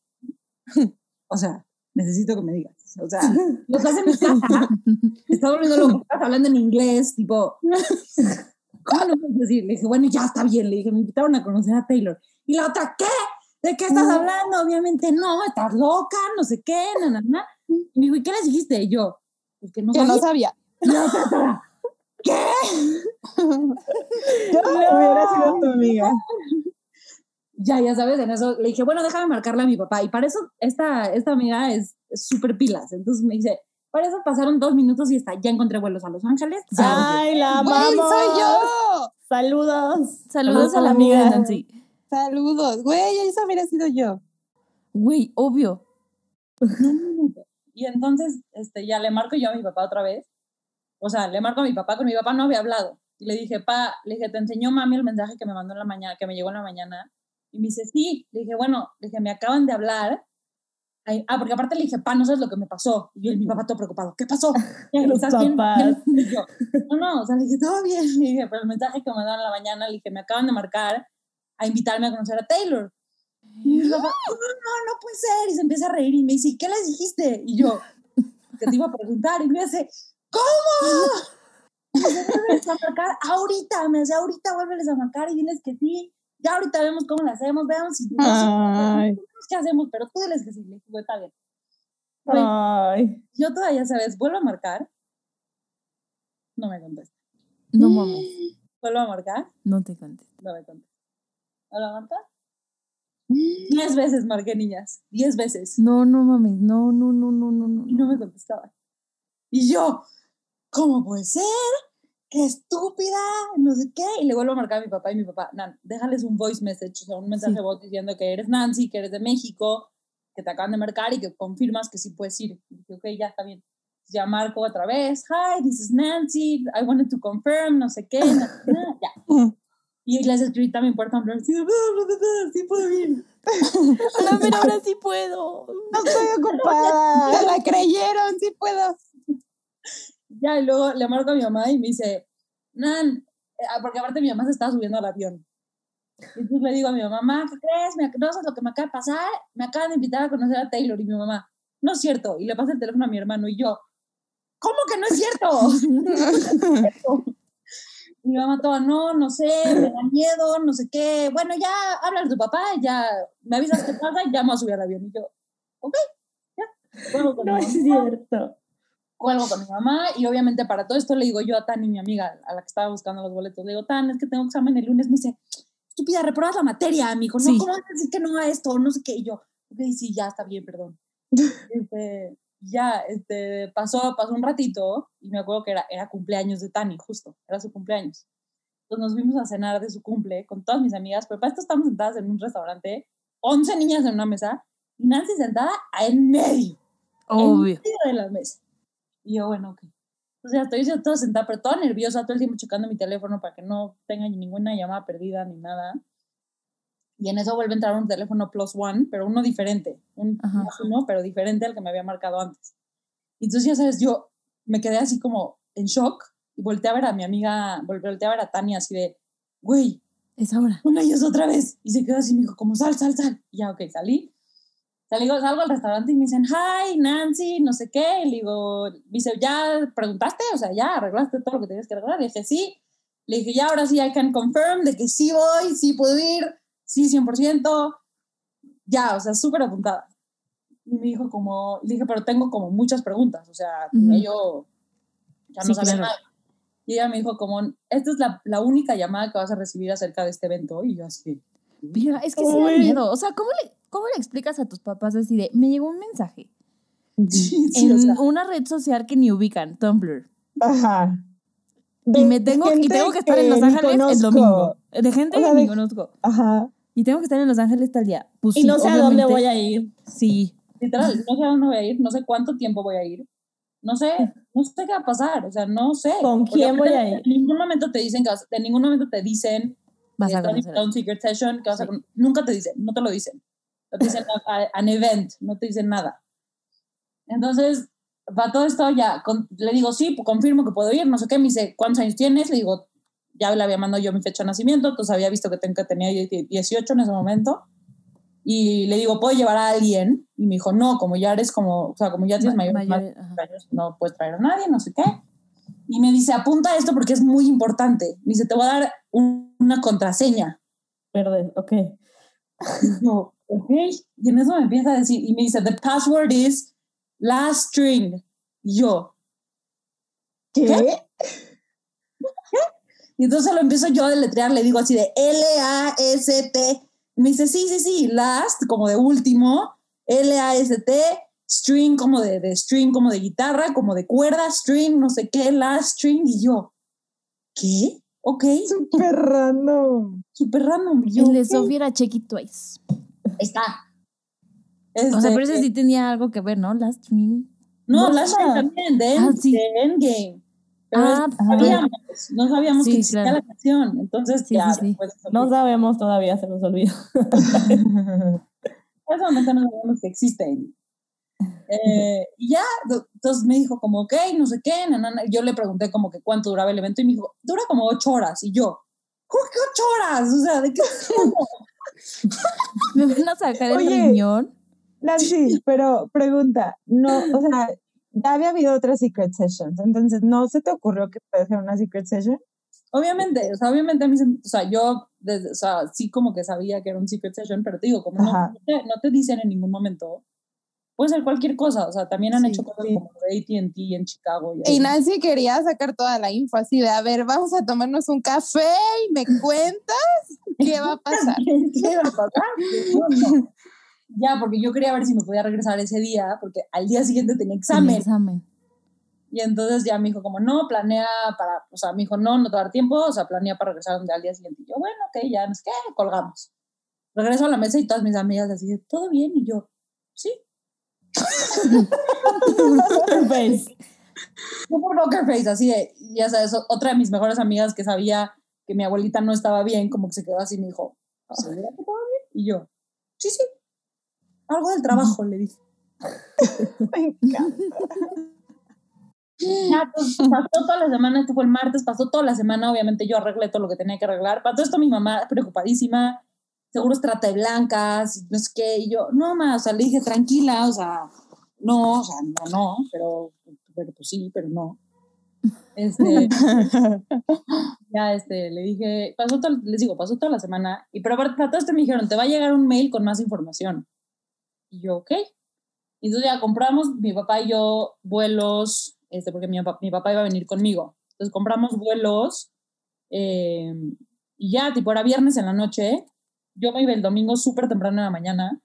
Speaker 5: o sea, necesito que me digas. O sea, lo estás en mi casa, estás volviendo loco, estás hablando en inglés, tipo, ¿cómo no puedes decir? Le dije, bueno, ya está bien. Le dije, me invitaron a conocer a Taylor. Y la otra, ¿qué? ¿De qué estás hablando? Obviamente no, estás loca, no sé qué, na, na, na. Y me dijo, ¿y qué les dijiste? Y yo, pues que no
Speaker 3: Que no
Speaker 5: sabía.
Speaker 3: sabía.
Speaker 5: Y la otra, ¿qué?
Speaker 1: Yo hubiera sido tu amiga.
Speaker 5: Ya, ya sabes, en eso le dije, bueno, déjame marcarle a mi papá. Y para eso, esta, esta amiga es súper pilas. Entonces me dice, para eso pasaron dos minutos y está, ya encontré vuelos a Los Ángeles.
Speaker 4: Ay, la amamos.
Speaker 3: soy yo.
Speaker 4: Saludos.
Speaker 2: Saludos a la amiga de Nancy.
Speaker 3: Saludos. Güey, esa hubiera sido yo.
Speaker 2: Güey, obvio.
Speaker 5: Y entonces, este, ya le marco yo a mi papá otra vez. O sea, le marco a mi papá, con mi papá no había hablado. Y le dije, pa, le dije, ¿te enseñó mami el mensaje que me mandó en la mañana, que me llegó en la mañana? Y me dice, sí. Le dije, bueno, le dije, me acaban de hablar. Ay, ah, porque aparte le dije, pa, no sabes lo que me pasó. Y él, mi papá todo preocupado, ¿qué pasó? ¿Ya
Speaker 4: Los
Speaker 5: ¿Estás bien? Y yo, no, no, o sea, le dije, todo bien. Le dije, pero el mensaje que me mandaron en la mañana, le dije, me acaban de marcar a invitarme a conocer a Taylor. Y mi papá, no, no, no puede ser. Y se empieza a reír y me dice, ¿y qué les dijiste? Y yo, que te iba a preguntar. Y me hace, ¿cómo? Y me dice, "Vuélveles a marcar ahorita. Me dice, ahorita vuélveles a marcar y diles que sí. Ya ahorita vemos cómo lo hacemos, veamos si no qué hacemos, pero tú diles que sí. Le dije, "Bueno, está bien.
Speaker 4: Ay.
Speaker 5: yo todavía, ¿sabes? Vuelvo a marcar. No me contesta.
Speaker 2: No mames.
Speaker 5: Vuelvo a marcar.
Speaker 2: No te contes.
Speaker 5: No me contesta. ¿Vuelvo a marcar? Diez veces marqué, niñas. Diez veces.
Speaker 2: No, no mames. No, no, no, no, no, no.
Speaker 5: y no me contestaba. Y yo, ¿cómo puede ser? ¡Qué estúpida! No sé qué. Y le vuelvo a marcar a mi papá y mi papá, Nan, déjales un voice message, o sea, un mensaje
Speaker 2: Sí.
Speaker 5: voz diciendo que eres Nancy, que eres de México, que te acaban de marcar y que confirmas que sí puedes ir. Y dije, ok, ya está bien. Ya marco otra vez. Hi, this is Nancy. I wanted to confirm, no sé qué. na, ya. Y les escribí también por Tumblr. Sí, sí puedo ir.
Speaker 2: Hola, pero ahora sí puedo.
Speaker 1: No estoy ocupada.
Speaker 3: La creyeron, sí puedo.
Speaker 5: Ya, y luego le marco a mi mamá y me dice, Nan, eh, ah, porque aparte mi mamá se estaba subiendo al avión. Y entonces le digo a mi mamá, mamá, ¿qué crees? Me, ¿No sabes lo que me acaba de pasar? Me acaban de invitar a conocer a Taylor. Y mi mamá, no es cierto. Y le pasa el teléfono a mi hermano y yo, ¿cómo que no es cierto? y mi mamá toda, no, no sé, me da miedo, no sé qué. Bueno, ya habla a tu papá, ya me avisas qué pasa y ya me voy a subir al avión. Y yo, ok, ya. Con
Speaker 4: No es cierto.
Speaker 5: Cuelgo con mi mamá y obviamente para todo esto le digo yo a Tani, mi amiga, a la que estaba buscando los boletos, le digo, Tan, es que tengo examen el lunes, me dice, estúpida, reprobas la materia, dijo, no,
Speaker 2: Sí.
Speaker 5: ¿cómo vas a decir que no a esto? No sé qué, y yo, ok, sí, ya está bien, perdón. Este, ya, este, pasó, pasó un ratito y me acuerdo que era, era cumpleaños de Tani, justo, era su cumpleaños. Entonces nos fuimos a cenar de su cumple con todas mis amigas, pero para esto estamos sentadas en un restaurante, 11 niñas en una mesa y Nancy sentada en medio
Speaker 2: Obvio.
Speaker 5: medio de la mesa. Y yo, bueno, ok. Entonces ya estoy yo toda sentada, pero toda nerviosa, todo el tiempo checando mi teléfono para que no tenga ninguna llamada perdida ni nada. Y en eso vuelve a entrar un teléfono plus one, pero uno diferente, un
Speaker 2: Ajá.
Speaker 5: más uno, pero diferente al que me había marcado antes. Y entonces, ya sabes, yo me quedé así como en shock y volteé a ver a mi amiga, volteé a ver a Tania así de, güey,
Speaker 2: Es ahora.
Speaker 5: una ellos otra vez. Y se quedó así, me dijo, como sal, sal, sal. Y ya, ok, salí. Salí, salgo al restaurante y me dicen, hi, Nancy, no sé qué. Y le digo, dice, ¿ya preguntaste? O sea, ¿ya arreglaste todo lo que tenías que arreglar? Le dije, sí. Le dije, ya, ahora sí, I can confirm de que sí voy, sí puedo ir, sí, 100%. Ya, o sea, súper apuntada. Y me dijo como, le dije, pero tengo como muchas preguntas. O sea,
Speaker 2: Ujú.
Speaker 5: yo ya no
Speaker 2: Sí,
Speaker 5: sabía
Speaker 2: claro.
Speaker 5: nada. Y ella me dijo como, esta es la, la única llamada que vas a recibir acerca de este evento. Y yo así,
Speaker 2: Pero es que sí da miedo. O sea, ¿cómo le, ¿cómo le explicas a tus papás así de, me llegó un mensaje
Speaker 5: sí, sí,
Speaker 2: en
Speaker 5: o sea,
Speaker 2: una red social que ni ubican, Tumblr?
Speaker 1: Ajá.
Speaker 2: Y
Speaker 1: De
Speaker 2: me tengo, y tengo que estar en Los Ángeles el domingo. De gente
Speaker 1: O sea,
Speaker 2: que ni conozco.
Speaker 1: Ajá.
Speaker 2: Y tengo que estar en Los Ángeles tal día. Pues
Speaker 4: Y
Speaker 2: sí,
Speaker 4: no sé a dónde voy a ir.
Speaker 2: Sí.
Speaker 5: literal, no sé a dónde voy a ir, no sé cuánto tiempo voy a ir, no sé, no sé qué va a pasar, o sea, no sé.
Speaker 4: ¿Con quién voy a ir?
Speaker 5: En ningún momento te dicen que vas, en ningún momento te dicen
Speaker 2: Vas
Speaker 5: que
Speaker 2: a conocer.
Speaker 5: a un secret session, que vas a
Speaker 2: Sí.
Speaker 5: con- nunca te dicen, no te lo dicen. No te dicen a- a- an event, no te dicen nada. Entonces, para todo esto ya, con- le digo, sí, pues confirmo que puedo ir, no sé qué, me dice, ¿cuántos años tienes? Le digo, ya le había mandado yo mi fecha de nacimiento, entonces había visto que, ten- que tenía die- 18 en ese momento. Y le digo, ¿puedo llevar a alguien? Y me dijo, no, como ya eres como, o sea, como ya tienes
Speaker 2: Ma-
Speaker 5: mayor,
Speaker 2: mayor-
Speaker 5: años, no puedes traer a nadie, no sé qué. Y me dice, apunta esto porque es muy importante. Me dice, te voy a dar un- una contraseña.
Speaker 4: Verde, ok.
Speaker 5: Yo, ok. Y en eso me empieza a decir, y me dice, the password is last string. Y yo,
Speaker 1: ¿Qué?
Speaker 5: y entonces lo empiezo yo a deletrear, le digo así de L-A-S-T. Me dice, sí, sí, sí, last, como de último, L-A-S-T, string, como de, de string, como de guitarra, como de cuerda, string, no sé qué, last string. Y yo, ¿qué? Ok,
Speaker 1: Súper random.
Speaker 5: súper random. Y yo,
Speaker 2: El de. Sofía era Check It Twice.
Speaker 5: Ahí está.
Speaker 2: O sea,
Speaker 5: Este,
Speaker 2: pero ese sí tenía algo que ver, ¿no? Last Stream.
Speaker 5: No,
Speaker 4: No,
Speaker 5: Last String también, de,
Speaker 2: Ah,
Speaker 5: End-
Speaker 2: sí.
Speaker 5: de Endgame. Pero
Speaker 2: Ah,
Speaker 5: es- no sabíamos, no sabíamos
Speaker 2: Sí,
Speaker 5: que existía
Speaker 2: claro.
Speaker 5: la canción. Entonces,
Speaker 2: Sí,
Speaker 5: ya, eso,
Speaker 4: No sabemos todavía, se nos olvidó.
Speaker 5: en ese momento no sabíamos que existen. Eh, y ya, entonces me dijo como, ok, no sé qué, na, na, na. yo le pregunté como que cuánto duraba el evento y me dijo, dura como ocho horas. Y yo, ¿cómo que ocho horas? O sea, ¿de qué?
Speaker 2: Me van a sacar el
Speaker 1: Oye.
Speaker 2: riñón.
Speaker 1: Nancy, pero pregunta, no, o sea, ya había habido otras secret sessions, entonces, ¿no se te ocurrió que puede ser una secret session?
Speaker 5: Obviamente, o sea, obviamente a mí, o sea, yo, desde, o sea, sí como que sabía que era un secret session, pero te digo, como no, no te, no te dicen en ningún momento, puede ser cualquier cosa, o sea, también han
Speaker 2: Sí,
Speaker 5: hecho cosas
Speaker 1: sí.
Speaker 5: como de AT&T en Chicago. Y,
Speaker 3: Y. Nancy quería sacar toda la info así de, a ver, vamos a tomarnos un café y me cuentas qué va a pasar.
Speaker 5: ¿Qué va a pasar? No, no. Ya, porque yo quería ver si me podía regresar ese día, porque al día siguiente tenía examen.
Speaker 2: examen.
Speaker 5: Y entonces ya me dijo como, no, planea para, o sea, me dijo, no, no te va a dar tiempo, o sea, planea para regresar al día siguiente. Y yo, bueno, ok, ya, no sé qué, colgamos. Regreso a la mesa y todas mis amigas así ¿todo bien? Y yo, sí.
Speaker 4: Face.
Speaker 5: Super poker face, así de, ya sabes, otra de mis mejores amigas que sabía que mi abuelita no estaba bien, como que se quedó así y me dijo, ¿segura que todo bien? Y yo, sí, sí. Algo del trabajo, le dije.
Speaker 1: Me encanta.
Speaker 5: Ya, pues, pasó toda la semana, esto fue el martes, pasó toda la semana, obviamente yo arreglé todo lo que tenía que arreglar. Para todo esto mi mamá preocupadísima, seguro es trata de blancas, no sé qué, y yo, no, ma, o sea, le dije, tranquila, o sea, no, o sea, no, no, pero, pero pues sí, pero no. Este, ya, este, le dije, pasó todo, les digo, pasó toda la semana, y pero para todo esto me dijeron, te va a llegar un mail con más información. Y yo, ok. Y entonces ya compramos, mi papá y yo, vuelos, este, porque mi, papá- mi papá iba a venir conmigo. Entonces compramos vuelos eh, y ya, tipo, era viernes en la noche. Yo me iba el domingo súper temprano en la mañana.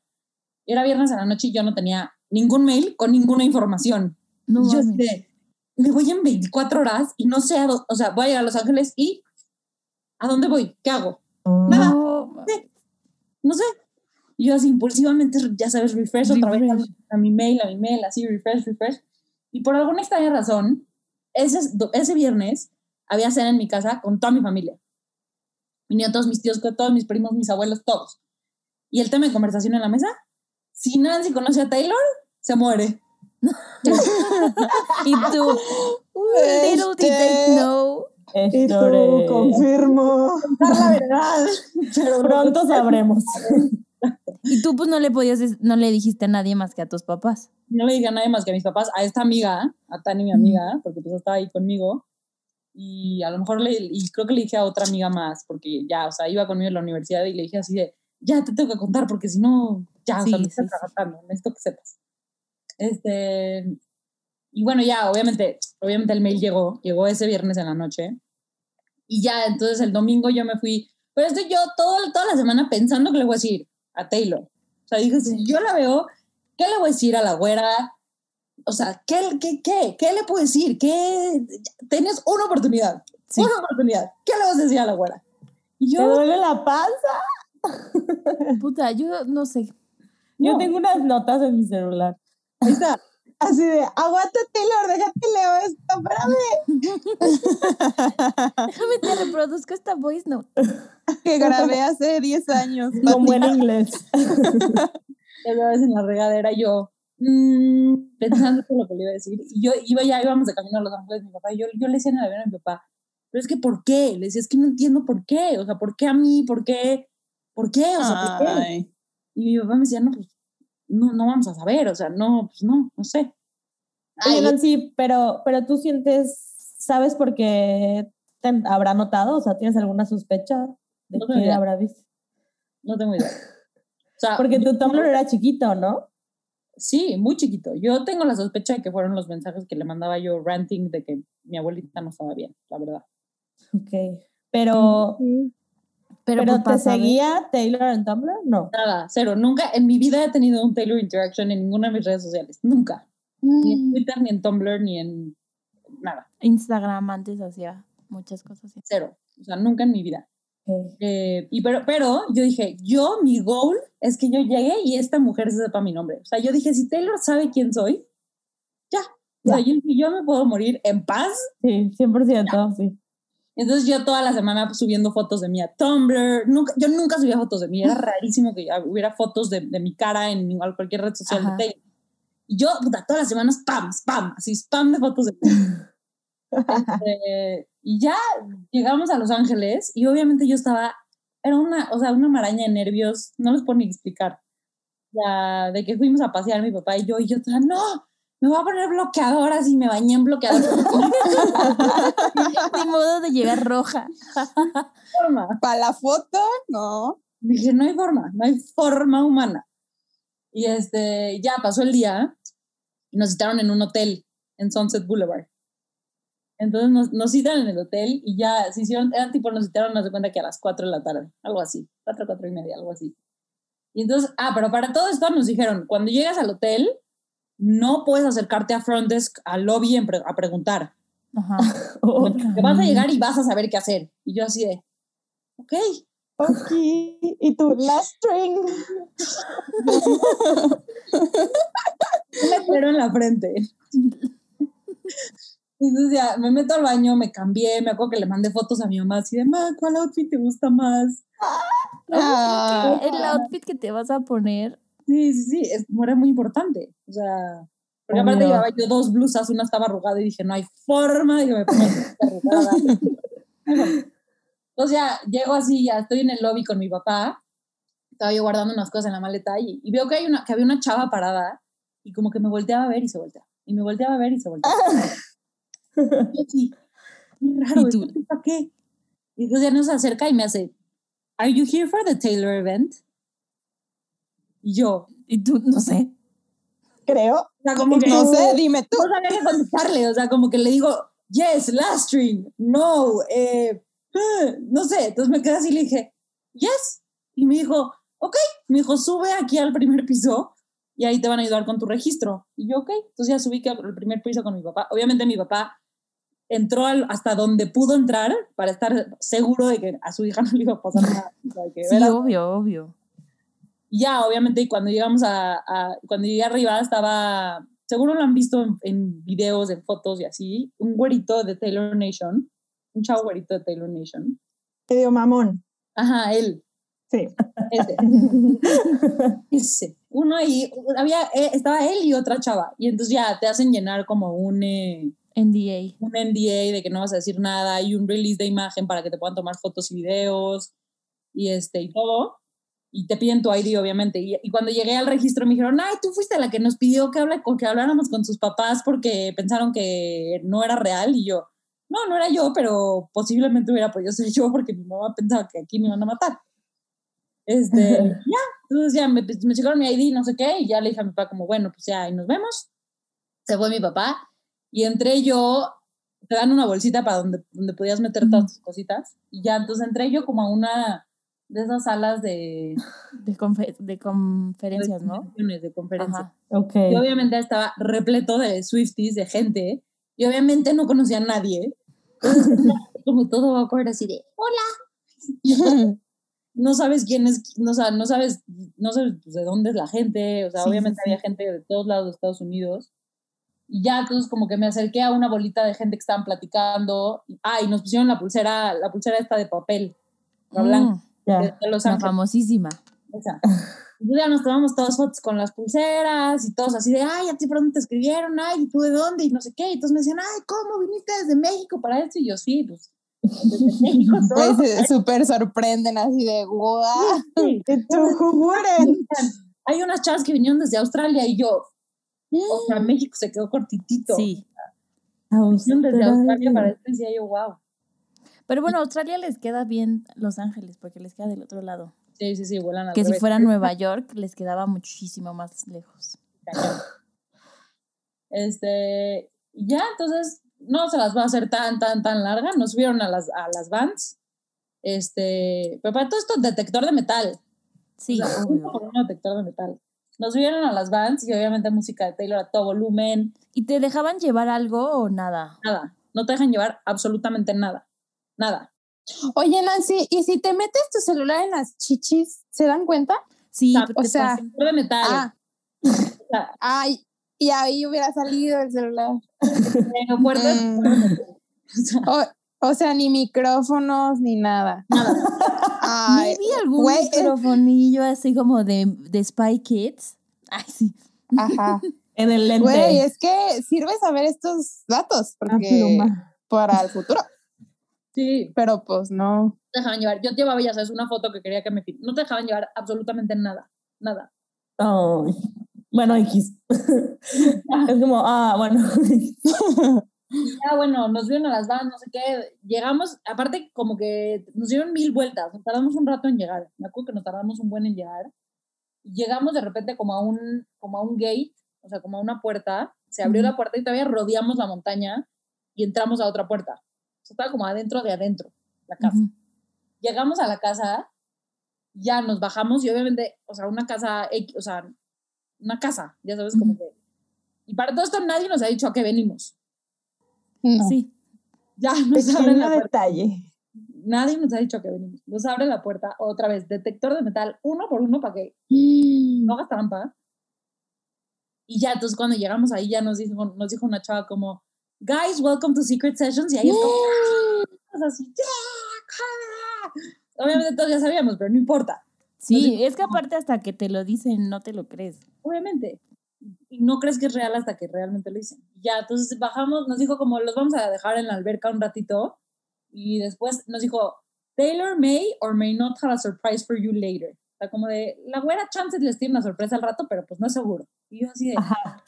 Speaker 5: Era viernes en la noche y yo no tenía ningún mail con ninguna información.
Speaker 2: No
Speaker 5: yo de, me voy en 24 horas y no sé a dónde, o sea, voy a llegar a Los Ángeles y ¿a dónde voy? ¿Qué hago? Nada.
Speaker 2: No, mames.
Speaker 5: no sé. Y yo así impulsivamente, ya sabes, refresh otra vez
Speaker 2: Refresh.
Speaker 5: a, a mi mail, a mi mail, así, refresh, refresh. Y por alguna extraña razón, ese, ese viernes había cena en mi casa con toda mi familia. Vinieron todos mis tíos, todos mis primos, mis abuelos, todos. Y el tema de conversación en la mesa, si Nancy conoce a Taylor, se muere.
Speaker 2: Y tú, little did they know.
Speaker 1: Y tú, confirmo.
Speaker 5: La verdad. Pero
Speaker 4: Pronto sabremos.
Speaker 2: Y tú pues no le podías, no le dijiste a nadie más que a tus papás.
Speaker 5: no le dije a nadie más que a mis papás, a esta amiga, a Tani, mi amiga, porque pues estaba ahí conmigo. Y a lo mejor le, y creo que le dije a otra amiga más, porque ya, o sea, iba conmigo en la universidad y le dije así de, ya te tengo que contar, porque si no, ya, o sea,
Speaker 2: Sí,
Speaker 5: me estás
Speaker 2: sí, sí.
Speaker 5: tratando, necesito que sepas. Este, y bueno, ya, obviamente, obviamente el mail llegó, llegó ese viernes en la noche. Y ya, entonces el domingo yo me fui, pero estoy yo todo, toda la semana pensando que le voy a decir a Taylor. O sea, dije, si yo la veo, ¿qué le voy a decir a la güera? O sea, ¿qué, qué, qué, qué le puedo decir? ¿Qué? Tienes una oportunidad,
Speaker 2: Sí.
Speaker 5: una oportunidad. ¿Qué le vas a decir a la güera? Y
Speaker 4: ¿Te
Speaker 5: yo,
Speaker 4: duele la panza?
Speaker 2: Puta, yo no sé.
Speaker 4: Yo
Speaker 5: No.
Speaker 4: tengo unas notas en mi celular.
Speaker 5: ahí está.
Speaker 1: Así de, aguanta Taylor, déjate leo esto, espérame.
Speaker 2: Déjame te reproduzco esta voice note.
Speaker 3: que grabé hace 10 años.
Speaker 4: Con buen inglés.
Speaker 5: Ya sabes, en la regadera yo, mm, pensando todo lo que le iba a decir. Y yo iba ya, íbamos de camino a Los Ángeles, mi papá, y yo, yo le decía en el avión a mi papá, pero es que ¿por qué? Le decía, es que no entiendo por qué. O sea, ¿por qué a mí? ¿Por qué? ¿Por qué? O sea, ¿por qué? Y mi papá me decía, no, pues, no, no vamos a saber, o sea, no, pues no, no sé. Ay,
Speaker 4: Nancy, pero, pero tú sientes, ¿sabes por qué te habrá notado? O sea, ¿tienes alguna sospecha de
Speaker 5: No
Speaker 4: qué habrá visto?
Speaker 5: no tengo idea. O sea,
Speaker 4: Porque tu Tumblr era chiquito, ¿no?
Speaker 5: Sí, muy chiquito. Yo tengo la sospecha de que fueron los mensajes que le mandaba yo ranting de que mi abuelita no estaba bien, la verdad.
Speaker 4: Ok. Pero,
Speaker 2: Pero,
Speaker 4: pero,
Speaker 2: pues,
Speaker 4: ¿te seguía Taylor en Tumblr? No.
Speaker 5: Nada, cero. Nunca en mi vida he tenido un Taylor Interaction en ninguna de mis redes sociales. Nunca. Ni en Twitter, ni en Tumblr, ni en nada.
Speaker 2: Instagram antes hacía muchas cosas así.
Speaker 5: Cero. O sea, nunca en mi vida.
Speaker 4: Ok.
Speaker 5: Eh, y pero, pero yo dije, yo, mi goal es que yo llegue y esta mujer se sepa mi nombre. O sea, yo dije, si Taylor sabe quién soy, ya. O sea, yo, yo me puedo morir en paz.
Speaker 4: Sí, 100%, sí.
Speaker 5: Entonces yo toda la semana subiendo fotos de mí a Tumblr. Nunca, yo nunca subía fotos de mí. Era rarísimo que hubiera fotos de, de mi cara en cualquier red social
Speaker 2: Ajá.
Speaker 5: de Taylor. Y yo, puta, todas las semanas, spam, spam, así, spam de fotos de mí. Este, y ya llegamos a Los Ángeles y obviamente yo estaba, era una, o sea, una maraña de nervios, no les puedo ni explicar. Ya, de que fuimos a pasear mi papá y yo, y yo, estaba, no, me voy a poner bloqueador así, me bañé en bloqueador.
Speaker 2: Ni modo de llegar roja.
Speaker 5: forma.
Speaker 3: Para la foto, no.
Speaker 5: Dije, no hay forma, no hay forma humana. Y este, ya pasó el día y nos citaron en un hotel en Sunset Boulevard. Entonces nos, nos citan en el hotel y ya se hicieron, eran tipo, nos citaron, nos de cuenta que a las 4 de la tarde, algo así, 4, 4 y media, algo así. Y entonces, ah, pero para todo esto nos dijeron, cuando llegas al hotel, no puedes acercarte a front desk, al lobby pre- a preguntar.
Speaker 2: Ajá.
Speaker 4: Otra.
Speaker 5: Que vas a llegar y vas a saber qué hacer. Y yo así de, ok.
Speaker 1: Ok. Y tú, last string.
Speaker 5: un letrero en la frente. Y Entonces ya me meto al baño, me cambié, me acuerdo que le mandé fotos a mi mamá así de, ma, ¿cuál outfit te gusta más?
Speaker 3: Ah.
Speaker 2: El outfit que te vas a poner.
Speaker 5: Sí, sí, sí, es, era muy importante. O sea, porque aparte llevaba yo dos blusas, una estaba arrugada y dije, no hay forma de que me ponga arrugada. Entonces ya llego así, ya estoy en el lobby con mi papá, estaba yo guardando unas cosas en la maleta y, y veo que, hay una, que había una chava parada y como que me volteaba a ver y se volteaba. Y me volteaba a ver y se volteaba. Yo qué raro,
Speaker 2: ¿Y tú?
Speaker 5: ¿esto para qué? Y entonces ya nos acerca y me hace, ¿Are you here for the Taylor event? Y yo,
Speaker 2: Y tú, no sé.
Speaker 1: Creo.
Speaker 5: o sea, como que
Speaker 3: No sé, dime tú.
Speaker 5: no sabía qué contestarle, o sea, como que le digo, yes, last string, no, eh, eh, no sé, entonces me quedé así y le dije, yes, y me dijo, ok, me dijo, sube aquí al primer piso y ahí te van a ayudar con tu registro. Y yo, ok, entonces ya subí al primer piso con mi papá. Obviamente mi papá entró al- hasta donde pudo entrar para estar seguro de que a su hija no le iba a pasar nada. que
Speaker 2: Sí, obvio, obvio.
Speaker 5: y ya, obviamente, cuando llegamos a, a- cuando llegué arriba estaba, seguro lo han visto en, en videos, en fotos y así, un güerito de Taylor Nation, un chavo güerito de Taylor Nation.
Speaker 1: Medio mamón.
Speaker 5: Ajá, él.
Speaker 1: Sí.
Speaker 5: Ese. Ese. Uno ahí, había, eh, estaba él y otra chava. Y entonces ya te hacen llenar como un, eh,
Speaker 2: NDA.
Speaker 5: un NDA de que no vas a decir nada y un release de imagen para que te puedan tomar fotos y videos y este y todo. Y te piden tu ID, obviamente. Y, y cuando llegué al registro me dijeron, ay, tú fuiste la que nos pidió que, hable, con, que habláramos con sus papás porque pensaron que no era real. Y yo, no, no era yo, pero posiblemente hubiera podido ser yo porque mi mamá pensaba que aquí me iban a matar. Este, ya, entonces ya me, me checaron mi ID, no sé qué, y ya le dije a mi papá como, bueno, pues ya, ahí nos vemos. Se fue mi papá y entré yo, te dan una bolsita para donde, donde podías meter todas tus cositas, y ya, entonces entré yo como a una de esas salas de,
Speaker 2: De, confe- de conferencias, ¿no?
Speaker 5: de conferencias.
Speaker 2: Ajá.
Speaker 4: Ok.
Speaker 5: Y obviamente estaba repleto de Swifties, de gente, y obviamente no conocía a nadie. Entonces, como todo va a correr así de, hola. No sabes quién es, no, sa- no sabes, no sabes pues, de dónde es la gente, o sea,
Speaker 2: Sí,
Speaker 5: obviamente
Speaker 2: sí,
Speaker 5: había gente de todos lados de Estados Unidos. Y ya, entonces como que me acerqué a una bolita de gente que estaban platicando. Ah, y nos pusieron la pulsera, la pulsera esta de papel, la blanca,
Speaker 2: Mm,
Speaker 4: Ya.
Speaker 5: de, de Los
Speaker 2: la famosísima.
Speaker 5: Esa. Entonces ya nos tomamos todas fotos con las pulseras y todos así de, ay, ¿a ti por dónde te escribieron? Ay, ¿y tú de dónde? Y no sé qué. Y entonces me decían, ay, ¿cómo viniste desde México para esto? Y yo, sí, pues, México.
Speaker 3: Pues se súper sorprenden así de guau.
Speaker 5: Sí.
Speaker 1: Who wouldn't?
Speaker 5: Hay unas chavas que vinieron desde Australia y yo, o sea, México se quedó cortitito.
Speaker 2: Sí.
Speaker 5: Vinieron desde Australia para esto decía yo, wow.
Speaker 2: Pero bueno, Australia les queda bien Los Ángeles porque les queda del otro lado.
Speaker 5: Sí, sí, sí, vuelan al
Speaker 2: Que si fuera Nueva York les quedaba muchísimo más lejos.
Speaker 5: Este, ya, entonces, no se las va a hacer tan, tan, tan larga. Nos subieron a las, a las vans. Este, pero para todo esto, detector de metal.
Speaker 2: Sí,
Speaker 5: O sea, uno detector de metal. Nos subieron a las vans y obviamente música de Taylor a todo volumen.
Speaker 2: ¿Y te dejaban llevar algo o nada?
Speaker 5: Nada. No te dejan llevar absolutamente nada. Nada.
Speaker 3: Oye, Nancy, ¿y si te metes tu celular en las chichis, se dan cuenta?
Speaker 2: Sí,
Speaker 5: O sea,
Speaker 3: o sea,
Speaker 5: de metal.
Speaker 3: Ah,
Speaker 5: O sea,
Speaker 3: ay, y ahí hubiera salido el celular.
Speaker 5: en aeropuerto,
Speaker 3: Mm.
Speaker 5: o sea,
Speaker 3: O, sea, ni micrófonos ni nada. Ay,
Speaker 2: Maybe algún
Speaker 3: güey, es-
Speaker 2: microfonillo así como de, de Spy Kids. Ay, sí.
Speaker 3: ajá.
Speaker 4: En el lente.
Speaker 3: Güey, es que sirve saber estos datos
Speaker 1: La
Speaker 3: porque para el futuro.
Speaker 5: sí,
Speaker 3: Pero pues no.
Speaker 5: te dejaban llevar. Yo llevaba, ya sabes, una foto que quería que me... No te dejaban llevar absolutamente nada. Nada.
Speaker 4: Ay. Bueno, X. es como, ah, bueno.
Speaker 5: Ya, bueno, nos vieron a las van, no sé qué. Llegamos, aparte, como que nos dieron mil vueltas. Nos tardamos un rato en llegar. Me acuerdo que nos tardamos un buen en llegar. Llegamos de repente como a un, como a un gate, o sea, como a una puerta. Se abrió la puerta y todavía rodeamos la montaña y entramos a otra puerta. O sea, estaba como adentro de adentro, la casa.
Speaker 2: Ujú.
Speaker 5: Llegamos a la casa, ya nos bajamos y obviamente, o sea, una casa, o sea, una casa, ya sabes, como que... Y para todo esto nadie nos ha dicho a qué venimos.
Speaker 3: no.
Speaker 2: Sí.
Speaker 5: Ya nos abren la puerta.
Speaker 1: detalle.
Speaker 5: Nadie nos ha dicho a qué venimos. Nos abre la puerta otra vez, detector de metal, uno por uno para que no hagas trampa. Y ya, entonces cuando llegamos ahí ya nos dijo, nos dijo una chava como, guys, welcome to Secret Sessions. Y ahí es como, así, "Yeah, Obviamente todos ya sabíamos, pero no importa.
Speaker 2: Sí, es que aparte hasta que te lo dicen no te lo crees.
Speaker 5: Obviamente. Y no crees que es real hasta que realmente lo dicen. Ya, entonces bajamos, nos dijo como, los vamos a dejar en la alberca un ratito. Y después nos dijo, Taylor may or may not have a surprise for you later. O sea, como de, la güera chances les tiene una sorpresa al rato, pero pues no es seguro. Y yo así de,
Speaker 4: Ajá.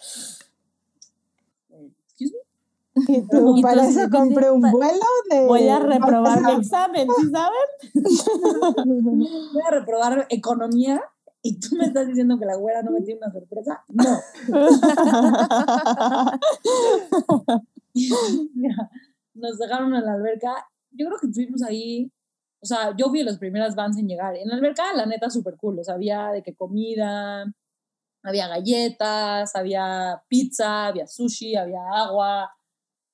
Speaker 1: Y tú,
Speaker 2: Y
Speaker 1: para
Speaker 2: tú
Speaker 1: eso compré un vuelo de...
Speaker 4: Voy a reprobar mi examen, ¿sí sabes?
Speaker 5: Voy a reprobar economía y tú me estás diciendo que la güera no me tiene una sorpresa. No. Mira, nos dejaron en la alberca. Yo creo que estuvimos ahí. O sea, yo fui a las primeras vans en llegar. En la alberca, la neta, súper cool. O sea, había de qué comida, había galletas, había pizza, había sushi, había agua.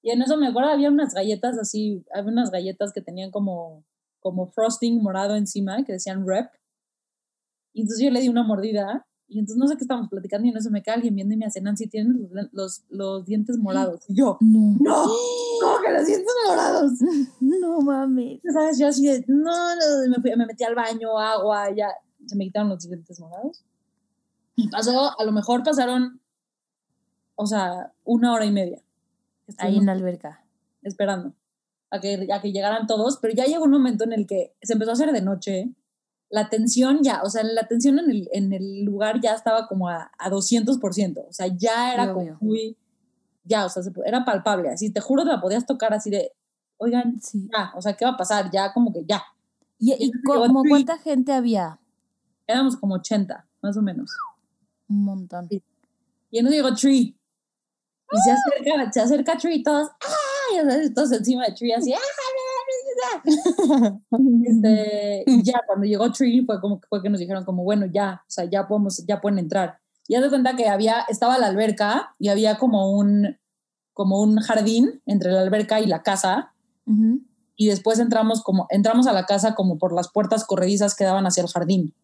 Speaker 5: Y en eso me acuerdo, había unas galletas así, había unas galletas que tenían como, como frosting morado encima, que decían rep. Y entonces yo le di una mordida Y entonces no sé qué estábamos platicando y no se me cae alguien viendo y me hace, Nancy, tienes los, los, los dientes morados. Y yo,
Speaker 2: No.
Speaker 5: no, ¿cómo que los dientes morados?
Speaker 2: No mames.
Speaker 5: ¿Sabes? Yo así de, no, no, me, fui, me metí al baño, agua, ya se me quitaron los dientes morados. Y pasó, a lo mejor pasaron, o sea, una hora y media.
Speaker 2: Ahí en la alberca.
Speaker 5: esperando a que, a que llegaran todos, pero ya llegó un momento en el que se empezó a hacer de noche, la tensión ya, o sea, la tensión en el, en el lugar ya estaba como a, a 200%, o sea, ya era como muy, ya, o sea, era palpable, así, te juro que la podías tocar así de, oigan,
Speaker 2: Sí.
Speaker 5: ya, o sea, ¿qué va a pasar? Ya, como que ya,
Speaker 2: ¿Y, como cuánta gente había?
Speaker 5: éramos como 80, más o menos.
Speaker 2: Un montón.
Speaker 5: Sí. Y entonces llegó Tree. Y se acerca, se acerca Tree y todos, ¡ah! Sabes, todos encima de Tree así, ¡ah! Este, y ya cuando llegó Tree fue como fue que nos dijeron como, bueno, ya, o sea, ya podemos, ya pueden entrar. Y haz de cuenta que había, estaba la alberca y había como un, como un jardín entre la alberca y la casa.
Speaker 2: Ujú.
Speaker 5: Y después entramos como, entramos a la casa como por las puertas corredizas que daban hacia el jardín.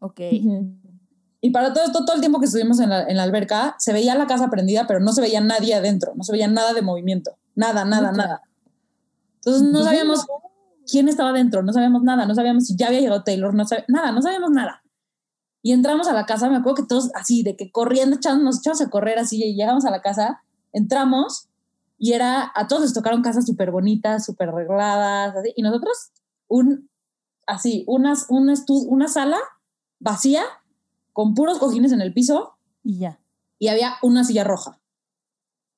Speaker 2: Ok.
Speaker 5: Y para todo esto, todo el tiempo que estuvimos en la, en la alberca, se veía la casa prendida, pero no se veía nadie adentro, no se veía nada de movimiento, nada, nada, nada. Entonces no
Speaker 4: Ujú.
Speaker 5: sabíamos quién estaba adentro, no sabíamos nada, no sabíamos si ya había llegado Taylor, no sabíamos nada, no sabíamos nada. Y entramos a la casa, me acuerdo que todos así, de que corriendo, echamos, nos echamos a correr así, y llegamos a la casa, entramos y era, a todos les tocaron casas súper bonitas, súper arregladas, así, y nosotros, un, así, unas, un estu- una sala vacía, con puros cojines en el piso,
Speaker 2: Y ya.
Speaker 5: y había una silla roja.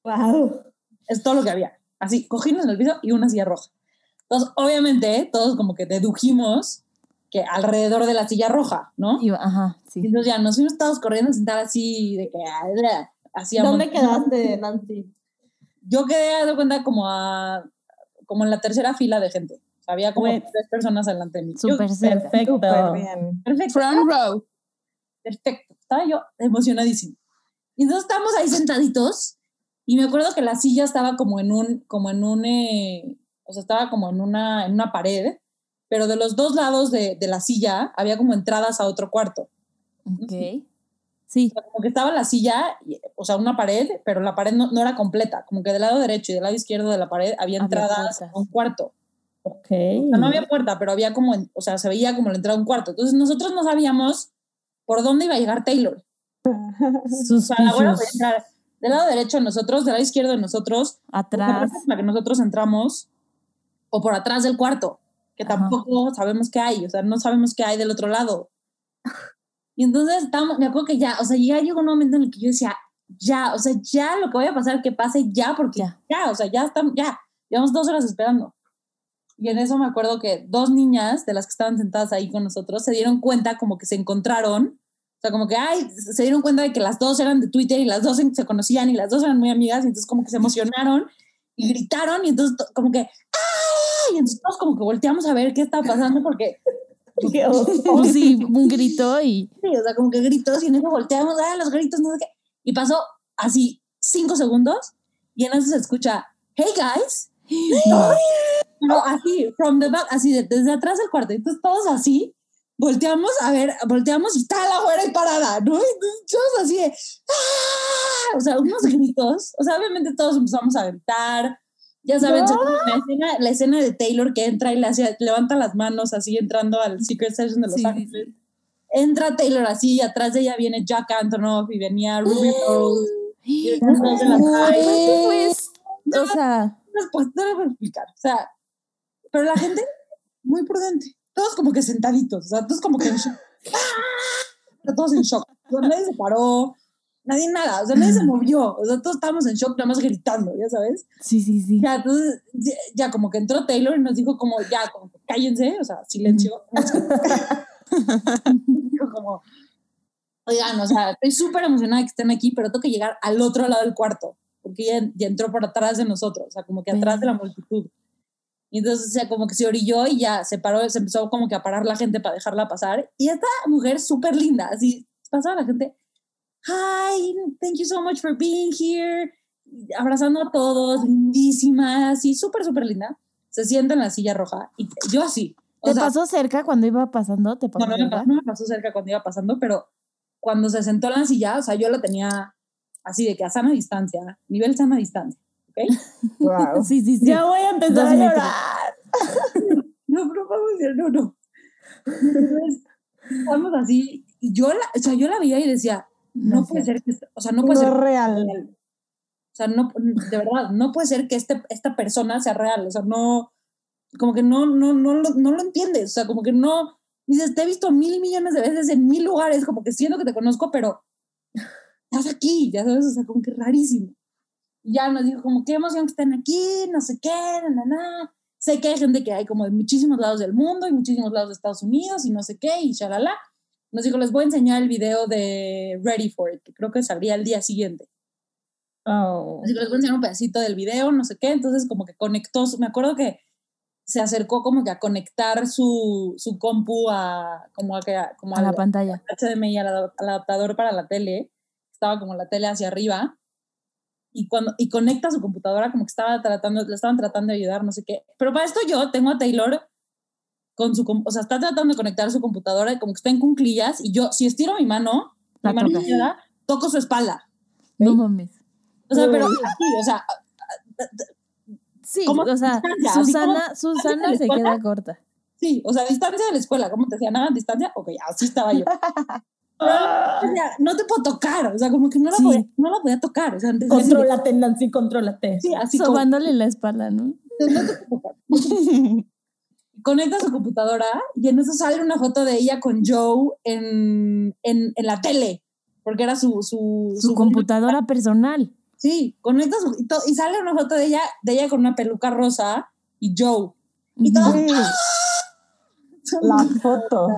Speaker 4: Wow.
Speaker 5: Es todo lo que había. Así, cojines en el piso y una silla roja. Entonces, obviamente, todos como que dedujimos que alrededor de la silla roja, ¿no?
Speaker 2: Y- ajá,
Speaker 5: Y
Speaker 2: sí.
Speaker 5: entonces ya nos fuimos todos corriendo a sentar así, de que hacíamos.
Speaker 4: ¿Dónde quedaste, Nancy?
Speaker 5: Yo quedé, de cuenta, como a, como en la tercera fila de gente. Había como tres personas delante de mí.
Speaker 2: Súper.
Speaker 4: Perfecto.
Speaker 1: Súper bien.
Speaker 5: perfecto.
Speaker 3: Front row.
Speaker 5: Perfecto. Estaba yo emocionadísima. Y entonces estábamos ahí sentaditos y me acuerdo que la silla estaba como en un, como en un, eh, o sea, estaba como en una, en una pared, pero de los dos lados de, de la silla había como entradas a otro cuarto.
Speaker 2: Ok. Sí.
Speaker 5: O sea, como que estaba la silla, o sea, una pared, pero la pared no, no era completa, como que del lado derecho y del lado izquierdo de la pared había
Speaker 2: Había
Speaker 5: entradas
Speaker 2: puertas.
Speaker 5: a un cuarto.
Speaker 4: Ok.
Speaker 5: O sea, no había puerta, pero había como, o sea, se veía como la entrada a un cuarto. Entonces nosotros no sabíamos por dónde iba a llegar Taylor. Abuela podía
Speaker 4: Suspicious.
Speaker 5: entrar del lado derecho de nosotros, del lado izquierdo de nosotros,
Speaker 2: Atrás.
Speaker 5: por la que nosotros entramos, o por atrás del cuarto, que
Speaker 2: Ajá.
Speaker 5: tampoco sabemos qué hay, o sea, no sabemos qué hay del otro lado. Y entonces estábamos, me acuerdo que ya, o sea, ya llegó un momento en el que yo decía, ya, o sea, ya lo que vaya a pasar, que pase ya, porque
Speaker 2: Ya.
Speaker 5: ya, o sea, ya estamos, ya, llevamos dos horas esperando. Y en eso me acuerdo que dos niñas de las que estaban sentadas ahí con nosotros se dieron cuenta como que se encontraron, o sea, como que, ay, se dieron cuenta de que las dos eran de Twitter y las dos se conocían y las dos eran muy amigas y entonces como que se emocionaron y gritaron y entonces to- como que, ¡ay! Y entonces todos como que volteamos a ver qué estaba pasando porque.
Speaker 2: Pues sí, un grito y.
Speaker 5: sí, o sea, como que gritos y en eso volteamos, ¡ah, los gritos, no sé qué! Y pasó así cinco segundos y en eso se escucha, hey guys,
Speaker 2: No.
Speaker 5: No, así, from the back, así, de- desde atrás del cuarto. Entonces todos así, volteamos a ver, volteamos y está la güera ahí parada, ¿no? Y todos así de, ¡ah! O sea, unos gritos. O sea, obviamente todos empezamos a gritar. Ya saben, la, escena, la escena de Taylor que entra y le hace- levanta las manos así entrando al Secret Session de Los
Speaker 2: Sí,
Speaker 5: Ángeles. Entra Taylor así y atrás de ella viene Jack Antonoff y venía Ruby Rose. Y venían todos de la
Speaker 2: Ay,
Speaker 5: calle.
Speaker 2: ¿qué fue eso? O sea,
Speaker 5: no les puedo- no pero la gente muy prudente. Todos como que sentaditos, o sea, todos como que en shock. ¡Ah! Pero Todos en shock. O sea, nadie se paró, nadie nada, o sea, nadie se movió. O sea, todos estábamos en shock, nada más gritando, ya sabes.
Speaker 2: sí, sí, sí.
Speaker 5: Ya, entonces, ya, ya como que entró Taylor y nos dijo como, ya, como cállense, o sea, silencio. Dijo como, oigan, o sea, estoy súper emocionada de que estén aquí, pero tengo que llegar al otro lado del cuarto, porque ya, ya entró por atrás de nosotros, o sea, como que atrás de la multitud. Y entonces, o sea, como que se orilló y ya se paró, se empezó como que a parar la gente para dejarla pasar. Y esta mujer súper linda, así pasaba la gente, hi, thank you so much for being here, abrazando a todos, lindísima, así, súper, súper linda. Se sienta en la silla roja y yo así. O
Speaker 2: ¿Te
Speaker 5: sea,
Speaker 2: pasó cerca cuando iba pasando? ¿Te pasó
Speaker 5: no, no me, pasó, no me pasó cerca cuando iba pasando, pero cuando se sentó en la silla, o sea, yo la tenía así de que a sana distancia, nivel sana distancia, ¿ok?
Speaker 1: Wow.
Speaker 2: Sí, sí, sí.
Speaker 4: Ya voy a empezar
Speaker 2: Dos
Speaker 4: a llorar.
Speaker 5: No, pero vamos a no, no. Entonces, estamos así, y yo la, o sea, yo la veía y decía, no,
Speaker 2: es
Speaker 5: puede
Speaker 2: cierto.
Speaker 5: ser que, esta- o sea, no
Speaker 1: No
Speaker 5: puede
Speaker 1: es
Speaker 5: ser
Speaker 1: real.
Speaker 5: real. O sea, no, de verdad, no puede ser que este, esta persona sea real. O sea, no, como que no, no, no, lo, no lo entiendes. O sea, como que no, dices, te he visto mil millones de veces en mil lugares, como que siento que te conozco, pero estás aquí, ya sabes, o sea, como que rarísimo. Y ya nos dijo como, qué emoción que estén aquí, no sé qué, na, na, na. Sé que hay gente que hay como de muchísimos lados del mundo y muchísimos lados de Estados Unidos y no sé qué, y shalala. Nos dijo, les voy a enseñar el video de Ready for It, que creo que saldría el día siguiente.
Speaker 4: Oh.
Speaker 5: Así que les voy a enseñar un pedacito del video, no sé qué. Entonces, como que conectó, me acuerdo que se acercó como que a conectar su, su compu a, como a, como
Speaker 2: A la
Speaker 5: al
Speaker 2: pantalla.
Speaker 5: HDMI, al, al adaptador para la tele. Estaba como la tele hacia arriba. Y, cuando, y conecta su computadora, como que estaba tratando, le estaban tratando de ayudar, no sé qué. Pero para esto yo tengo a Taylor con su, o sea, está tratando de conectar su computadora y como que está en cunclillas. Y yo, si estiro mi mano,
Speaker 2: La
Speaker 5: mi mano izquierda, toco su espalda.
Speaker 2: No
Speaker 5: ¿Sí?
Speaker 2: mames.
Speaker 5: O sea, pero así, o sea,
Speaker 2: Sí,
Speaker 5: ¿Cómo
Speaker 2: o sea,
Speaker 5: como-
Speaker 2: Susana, Susana
Speaker 5: la
Speaker 2: se
Speaker 5: escuela?
Speaker 2: queda corta.
Speaker 5: Sí, o sea, distancia de la escuela, ¿cómo te decían? ¿Hagan distancia? Ok, así estaba yo. O sea, no te puedo tocar, o sea, como que no la,
Speaker 2: Sí.
Speaker 5: podía, no la podía tocar. O sea, antes
Speaker 4: Contrólate, Nancy, contrólate.
Speaker 5: Sí, así como,
Speaker 2: Sobándole la espalda, ¿no?
Speaker 5: no te puedo tocar. Conecta su computadora y en eso sale una foto de ella con Joe en, en, en la tele, porque era su... Su,
Speaker 2: Su computadora personal.
Speaker 5: Sí, conecta su, y, to- y sale una foto de ella, de ella con una peluca rosa y Joe. Y todo,
Speaker 2: Ujú.
Speaker 1: Sí, la foto.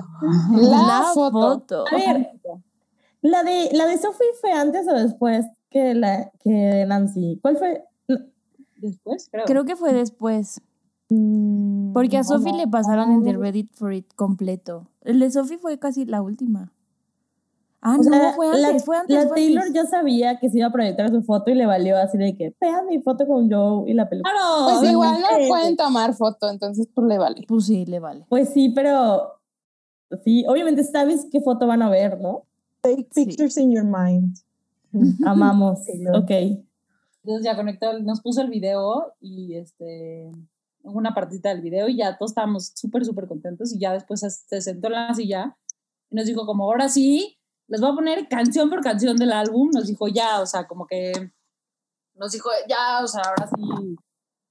Speaker 3: La, foto.
Speaker 2: foto.
Speaker 4: A ver, la de, la de Sophie fue antes o después que la que de Nancy. ¿Cuál fue?
Speaker 5: Después, creo.
Speaker 2: Creo que fue después.
Speaker 4: Mm,
Speaker 2: Porque a
Speaker 4: no,
Speaker 2: Sophie
Speaker 4: no.
Speaker 2: le pasaron el de Reddit for It completo. El de Sophie fue casi la última. Ah,
Speaker 4: O
Speaker 2: no,
Speaker 4: sea,
Speaker 2: fue antes,
Speaker 4: la,
Speaker 2: fue antes.
Speaker 4: la
Speaker 2: fue
Speaker 4: Taylor
Speaker 2: antes.
Speaker 4: ya sabía que se iba a proyectar su foto y le valió así de que vean mi foto con Joe y la peluca.
Speaker 5: Claro.
Speaker 3: Pues igual no pueden tomar foto, entonces pues le vale.
Speaker 2: Pues sí, le vale.
Speaker 4: Pues sí, pero sí, obviamente sabes qué foto van a ver, ¿no?
Speaker 1: Take
Speaker 2: Sí.
Speaker 1: pictures in your mind.
Speaker 4: Amamos.
Speaker 1: Taylor.
Speaker 4: Ok.
Speaker 5: Entonces ya conectó, nos puso el video y este, una partita del video y ya todos estábamos súper, súper contentos y ya después se sentó en la silla y nos dijo como, ahora sí, les voy a poner canción por canción del álbum. Nos dijo ya, o sea, como que nos dijo ya, o sea, ahora sí.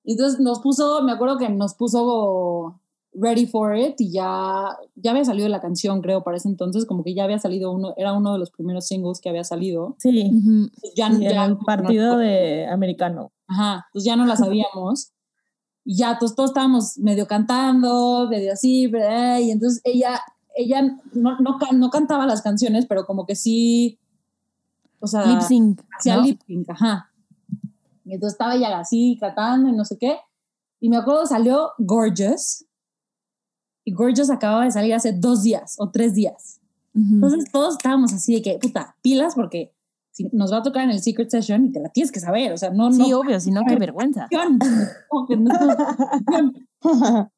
Speaker 5: Y entonces nos puso, me acuerdo que nos puso Ready for It y ya, ya había salido la canción, creo, para ese entonces, como que ya había salido uno, era uno de los primeros singles que había salido.
Speaker 4: Sí.
Speaker 5: Ya,
Speaker 4: sí,
Speaker 5: ya
Speaker 4: el partido
Speaker 5: nos-
Speaker 4: de americano.
Speaker 5: Ajá, pues ya no la sabíamos. Y ya todos, todos estábamos medio cantando, medio así, ¿verdad? y entonces ella, ella no, no, no cantaba las canciones, pero como que sí, o sea,
Speaker 2: Lip sync.
Speaker 5: hacía
Speaker 2: ¿no?
Speaker 5: lip sync, ajá. Y entonces estaba ella así cantando y no sé qué. Y me acuerdo salió Gorgeous. Y Gorgeous acababa de salir hace dos días o tres días. Entonces todos estábamos así de que, puta, pilas, porque si nos va a tocar en el Secret Session y te la tienes que saber. O sea, no,
Speaker 2: Sí,
Speaker 5: no
Speaker 2: obvio, si no, qué vergüenza.
Speaker 5: canción. Que no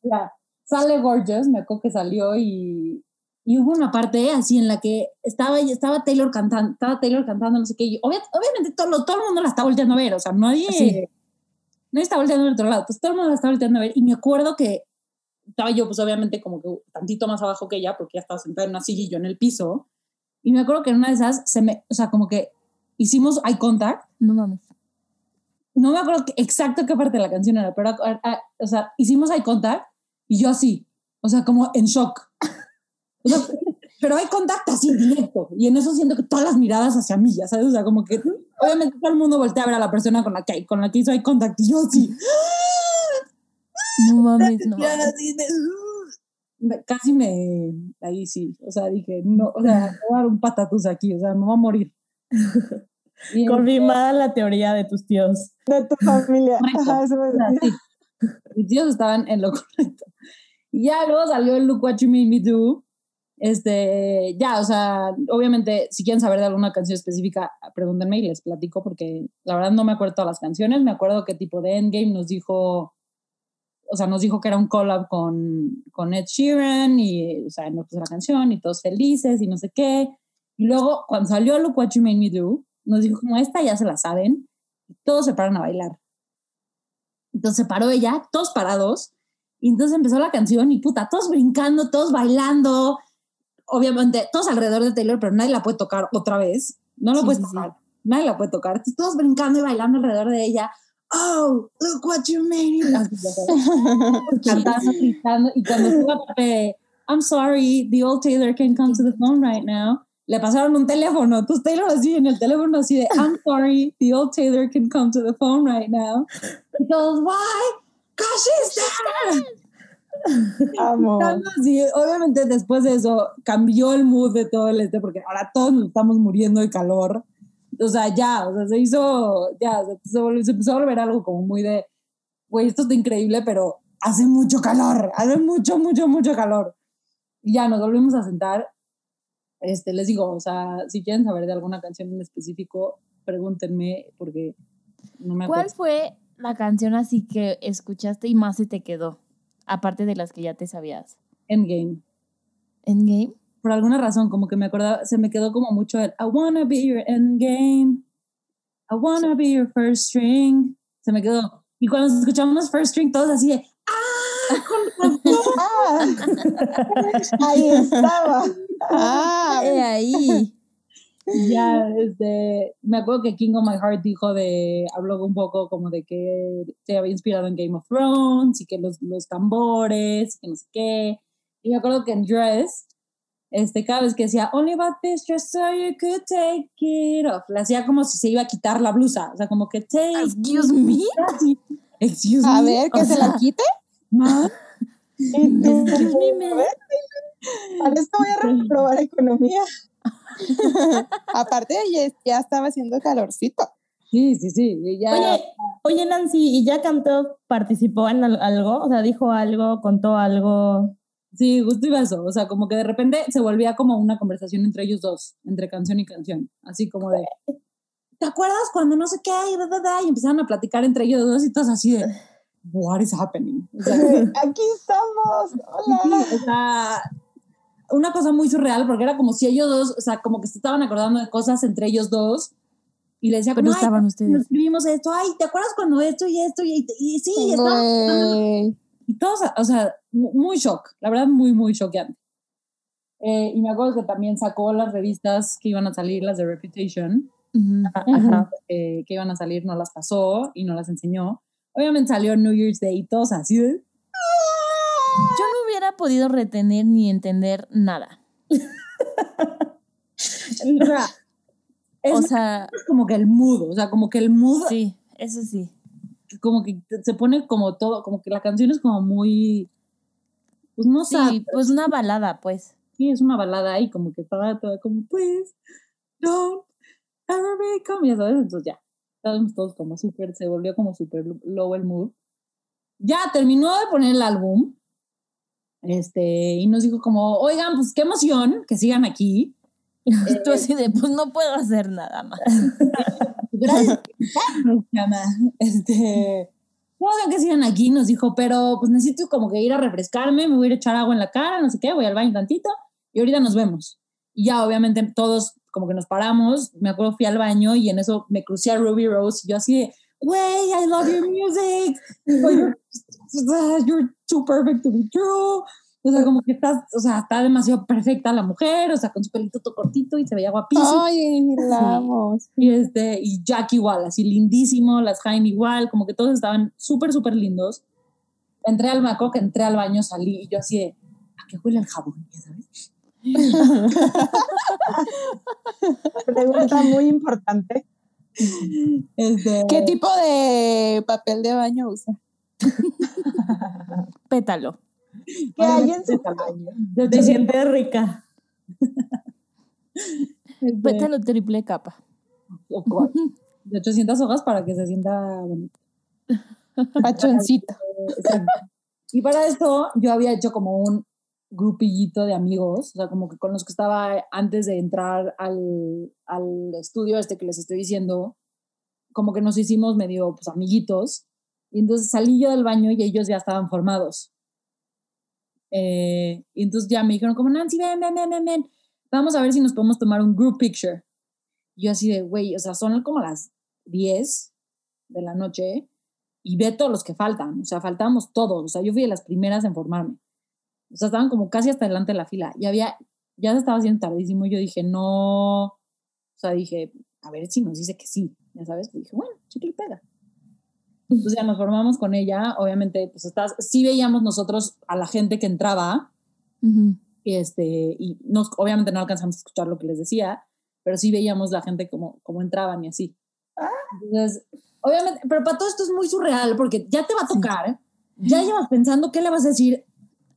Speaker 5: Sale Gorgeous, me acuerdo que salió y, y hubo una parte así en la que estaba, estaba Taylor cantando, estaba Taylor cantando, no sé qué. y obvia- obviamente todo, todo el mundo la está volteando a ver, o sea, nadie,
Speaker 2: Sí.
Speaker 5: nadie está volteando al otro lado, pues todo el mundo la está volteando a ver. Y me acuerdo que estaba yo, pues obviamente, como que tantito más abajo que ella, porque ya estaba sentada en una silla y yo en el piso. Y me acuerdo que en una de esas se me, o sea, como que hicimos eye contact
Speaker 2: No mames.
Speaker 5: no me acuerdo exacto qué parte de la canción era, pero, a- a- o sea, hicimos eye contact y yo así, o sea, como en shock. O sea, pero hay contacto así directo y en eso siento que todas las miradas hacia mí, ya sabes, o sea, como que obviamente todo el mundo voltea a ver a la persona con la que, con la que hizo eye contact y yo así,
Speaker 2: No mames, no. mames.
Speaker 5: casi me, ahí sí, o sea, dije, no, o sea, me voy a dar un patatús aquí, o sea, me voy a morir. Y,
Speaker 4: Confirmada la teoría de tus tíos.
Speaker 1: De tu familia. Ajá, eso me-
Speaker 5: O sea, sí. Mis tíos estaban en lo correcto. Y ya luego salió el Look What You Made Me Do. Este, ya, o sea, obviamente, si quieren saber de alguna canción específica, pregúntenme y les platico, porque la verdad no me acuerdo todas las canciones. Me acuerdo que tipo de Endgame nos dijo, o sea, nos dijo que era un collab con, con Ed Sheeran y, o sea, nos puso la canción y todos felices y no sé qué. Y luego, cuando salió Look What You Made Me Do, nos dijo como esta ya se la saben, y todos se paran a bailar. Entonces se paró ella, todos parados, y entonces empezó la canción y puta, todos brincando, todos bailando, obviamente todos alrededor de Taylor, pero nadie la puede tocar otra vez, no lo
Speaker 2: Sí,
Speaker 5: puedes
Speaker 2: sí.
Speaker 5: tocar, nadie la puede tocar, Entonces, todos brincando y bailando alrededor de ella. Oh, look what you made. Cantando, gritando, y cuando estuvo I'm sorry, the old Taylor can come to the phone right now, le pasaron un teléfono, entonces Taylor así en el teléfono así de, I'm sorry, the old Taylor can come to the phone right now. Y todos, why? There.
Speaker 1: Amo.
Speaker 5: Así. obviamente después de eso cambió el mood de todo el este, porque ahora todos nos estamos muriendo de calor. O sea, ya, o sea, se hizo, ya, se, volvió- se empezó a volver algo como muy de, güey, esto está increíble, pero hace mucho calor, hace mucho, mucho, mucho calor. Y ya nos volvimos a sentar. Este, les digo, o sea, si quieren saber de alguna canción en específico, pregúntenme, porque no me
Speaker 2: ¿Cuál
Speaker 5: acuerdo.
Speaker 2: fue la canción así que escuchaste y más se te quedó? Aparte de las que ya te sabías.
Speaker 5: Endgame.
Speaker 2: ¿Endgame?
Speaker 5: por alguna razón, como que me acordaba, se me quedó como mucho el I wanna be your endgame, I wanna be your first string. Se me quedó. Y cuando escuchamos first string, todos así de ¡Ah! Con razón".
Speaker 1: Ah, ahí estaba.
Speaker 3: Ah,
Speaker 2: ahí.
Speaker 5: Ya, este, me acuerdo que King of My Heart dijo de, habló un poco como de que se había inspirado en Game of Thrones y que los, los tambores, que no sé qué. Y me acuerdo que en Dress, este, cada vez que decía, only about this dress so you could take it off, le hacía como si se iba a quitar la blusa, o sea, como que take
Speaker 2: Excuse me.
Speaker 5: Excuse
Speaker 3: a
Speaker 5: me.
Speaker 3: ver, que
Speaker 2: o
Speaker 3: se
Speaker 2: sea-
Speaker 3: la quite.
Speaker 1: Y tú,
Speaker 2: Excuse me, man.
Speaker 1: Para esto voy a reprobar economía.
Speaker 3: Aparte, ya, ya estaba haciendo calorcito.
Speaker 5: Sí, sí, sí.
Speaker 4: Oye, oye, Nancy, ¿y ya cantó, participó en al- algo? O sea, dijo algo, contó algo.
Speaker 5: Sí, justo iba eso. O sea, como que de repente se volvía como una conversación entre ellos dos, entre canción y canción. Así como de, ¿te acuerdas cuando no sé qué? Y, da, da, da? y empezaron a platicar entre ellos dos y todos así de, what is happening? O sea,
Speaker 1: Aquí estamos. Hola.
Speaker 5: o sea, una cosa muy surreal porque era como si ellos dos, o sea, como que se estaban acordando de cosas entre ellos dos y le decía
Speaker 2: Pero
Speaker 5: "Ay,
Speaker 2: estaban
Speaker 5: nos
Speaker 2: ustedes.
Speaker 5: escribimos esto, ay, ¿te acuerdas cuando esto y esto? Y, y sí, estábamos
Speaker 3: Güey.
Speaker 5: y todos, o sea, mu- muy shock, la verdad, muy, muy choqueante. Eh, y me acuerdo que también sacó las revistas que iban a salir, las de Reputation,
Speaker 2: Ujú.
Speaker 4: Ajá.
Speaker 5: eh, que iban a salir, no las pasó y no las enseñó. Obviamente salió New Year's Day y todos así de,
Speaker 2: Yo no hubiera podido retener ni entender nada.
Speaker 5: o sea, es
Speaker 2: O sea,
Speaker 5: como que el mood, o sea, como que el mood,
Speaker 2: sí, eso sí.
Speaker 5: como que se pone como todo, como que la canción es como muy, pues no sé,
Speaker 2: Sí, pues una balada, pues.
Speaker 5: sí, es una balada y como que estaba toda como, please, don't ever become, ya sabes, entonces ya, estábamos todos como súper, se volvió como súper low el mood. Ya terminó de poner el álbum, este, y nos dijo como, oigan, pues qué emoción que sigan aquí.
Speaker 2: Tú así de, pues no puedo hacer nada más.
Speaker 5: Gracias. Este, no hagan que sigan aquí, nos dijo, pero pues necesito como que ir a refrescarme, me voy a ir a echar agua en la cara, no sé qué, voy al baño tantito y ahorita nos vemos. Y ya obviamente todos como que nos paramos, me acuerdo fui al baño y en eso me crucé a Ruby Rose y yo así de, wey, I love your music, you're, you're too perfect to be true. O sea, como que estás, o sea, está demasiado perfecta la mujer, o sea, con su pelito todo cortito y se veía guapísima.
Speaker 3: Ay, la amo.
Speaker 5: Y, este, y Jack igual, así lindísimo, las Jaime igual, como que todos estaban súper, súper lindos. Entré al maco, que entré al baño, salí y yo así de, ¿a qué huele el jabón? Sabes.
Speaker 1: Pregunta muy importante.
Speaker 5: Este,
Speaker 3: ¿Qué tipo de papel de baño usa?
Speaker 2: Pétalo.
Speaker 1: ¿Qué hay en su baño?
Speaker 5: de
Speaker 4: Te
Speaker 5: 800,
Speaker 4: sientes rica.
Speaker 5: este,
Speaker 2: Pétalo triple capa.
Speaker 5: de 800 hojas para que se sienta bonito.
Speaker 3: Pachoncito.
Speaker 5: Y para esto yo había hecho como un grupillito de amigos, o sea, como que con los que estaba antes de entrar al, al estudio este que les estoy diciendo, como que nos hicimos medio pues amiguitos. Y entonces salí yo del baño y ellos ya estaban formados. Eh, y entonces ya me dijeron como, Nancy, ven, ven, ven, ven, ven. vamos a ver si nos podemos tomar un group picture. Y yo así de, güey, o sea, son como las 10 de la noche y ve todos los que faltan. O sea, faltábamos todos. O sea, yo fui de las primeras en formarme. O sea, estaban como casi hasta delante de la fila. Y había, ya se estaba haciendo tardísimo. Y yo dije, no. O sea, dije, a ver si nos dice que sí. Ya sabes, y dije, bueno, chicle y pega. Entonces ya nos formamos con ella. Obviamente, pues estás, sí veíamos nosotros a la gente que entraba.
Speaker 2: Ujú.
Speaker 5: Y, este, y nos, obviamente no alcanzamos a escuchar lo que les decía, pero sí veíamos la gente como, como entraban y así. Entonces, obviamente, pero para todo esto es muy surreal porque ya te va a tocar, ya llevas pensando qué le vas a decir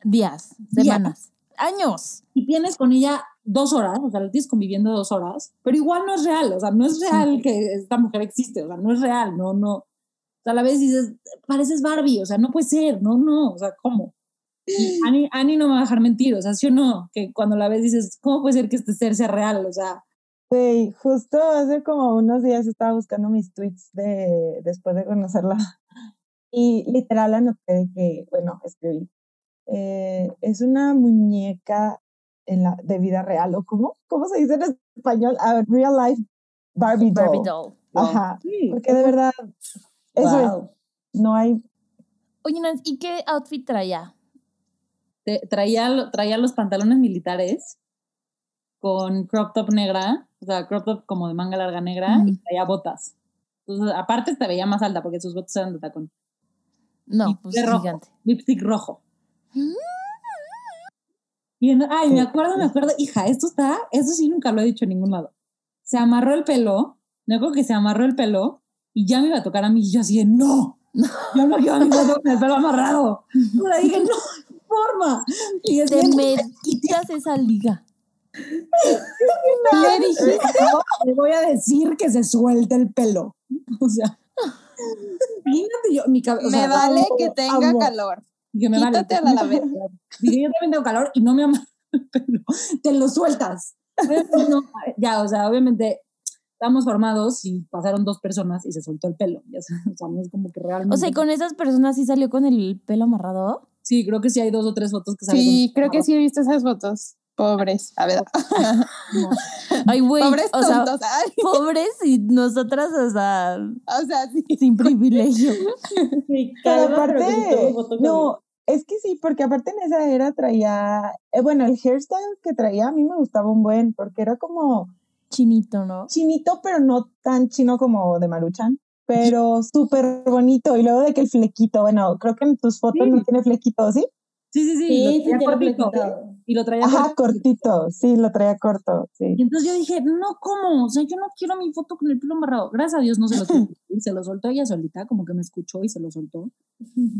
Speaker 2: Días, semanas, años.
Speaker 5: y tienes con ella dos horas, o sea, la tienes conviviendo dos horas, pero igual no es real, o sea, no es real que esta mujer existe, o sea, no es real, no, no. O sea, a la vez dices, pareces Barbie, o sea, no puede ser, no, no, o sea, ¿cómo? Y Ani, Ani no me va a dejar mentir, o sea, sí o no, que cuando la ves dices, ¿cómo puede ser que este ser sea real? O sea,
Speaker 1: Sí, justo hace como unos días estaba buscando mis tweets de después de conocerla y literal anoté que, bueno, escribí, eh, es una muñeca en la, de vida real, o cómo, ¿cómo se dice en español? A real life Barbie doll.
Speaker 2: Barbie doll.
Speaker 1: Ajá,
Speaker 5: sí.
Speaker 1: porque de verdad, eso es, no hay,
Speaker 2: Oye, Nancy, ¿y qué outfit traía?
Speaker 5: te- traía, traía los pantalones militares con crop top negra, o sea, crop top como de manga larga negra, y traía botas. Entonces, aparte te veía más alta porque sus botas eran de tacón.
Speaker 2: No,
Speaker 5: Y
Speaker 2: pues
Speaker 5: de rojo.
Speaker 2: gigante.
Speaker 5: lipstick rojo. Y en- ay, me acuerdo, me acuerdo, hija, esto está, eso sí nunca lo he dicho en ningún lado. Se amarró el pelo, me acuerdo que se amarró el pelo y ya me iba a tocar a mí y yo así de, no, yo no quiero a mi foto con el pelo amarrado. Yo le dije, no, forma. Y es
Speaker 2: Te me quitas esa liga.
Speaker 5: le dije, no, le voy a decir que se suelte el pelo. O sea, fíjate yo, mi cabeza.
Speaker 3: Me vale que tenga
Speaker 1: amo.
Speaker 3: calor.
Speaker 5: Dije, me vale.
Speaker 3: Quítate a la.
Speaker 5: Dije, yo también tengo calor y no me amarro el pelo. Te lo sueltas. No, ya, o sea, obviamente estamos formados y pasaron dos personas y se soltó el pelo. Ya o sea, no es como que realmente.
Speaker 2: O sea, ¿y con esas personas sí salió con el pelo amarrado?
Speaker 5: Sí, creo que sí hay dos o tres fotos que salen.
Speaker 3: Sí, creo que sí he visto esas fotos. Pobres. A ver.
Speaker 2: Ay, güey.
Speaker 3: Pobres
Speaker 2: o sea,
Speaker 3: tontos. Ay,
Speaker 2: pobres y nosotras, o sea,
Speaker 3: o sea, sí.
Speaker 2: sin privilegio.
Speaker 4: Sí,
Speaker 1: Pero aparte, no, es que sí, porque aparte en esa era traía, eh, bueno, el hairstyle que traía a mí me gustaba un buen, porque era como
Speaker 2: Chinito, ¿no?
Speaker 1: chinito, pero no tan chino como de Maruchan, pero súper bonito. Y luego de que el flequito, bueno, creo que en tus fotos
Speaker 5: Sí.
Speaker 1: no tiene flequito, ¿sí?
Speaker 5: Sí, sí, sí.
Speaker 4: Tiene flequito.
Speaker 5: Y lo traía
Speaker 1: Ajá,
Speaker 5: cortito.
Speaker 1: cortito, sí, lo traía corto, sí.
Speaker 5: Y entonces yo dije, no, ¿cómo? O sea, yo no quiero mi foto con el pelo amarrado. Gracias a Dios no se lo se lo soltó ella solita, como que me escuchó y se lo soltó.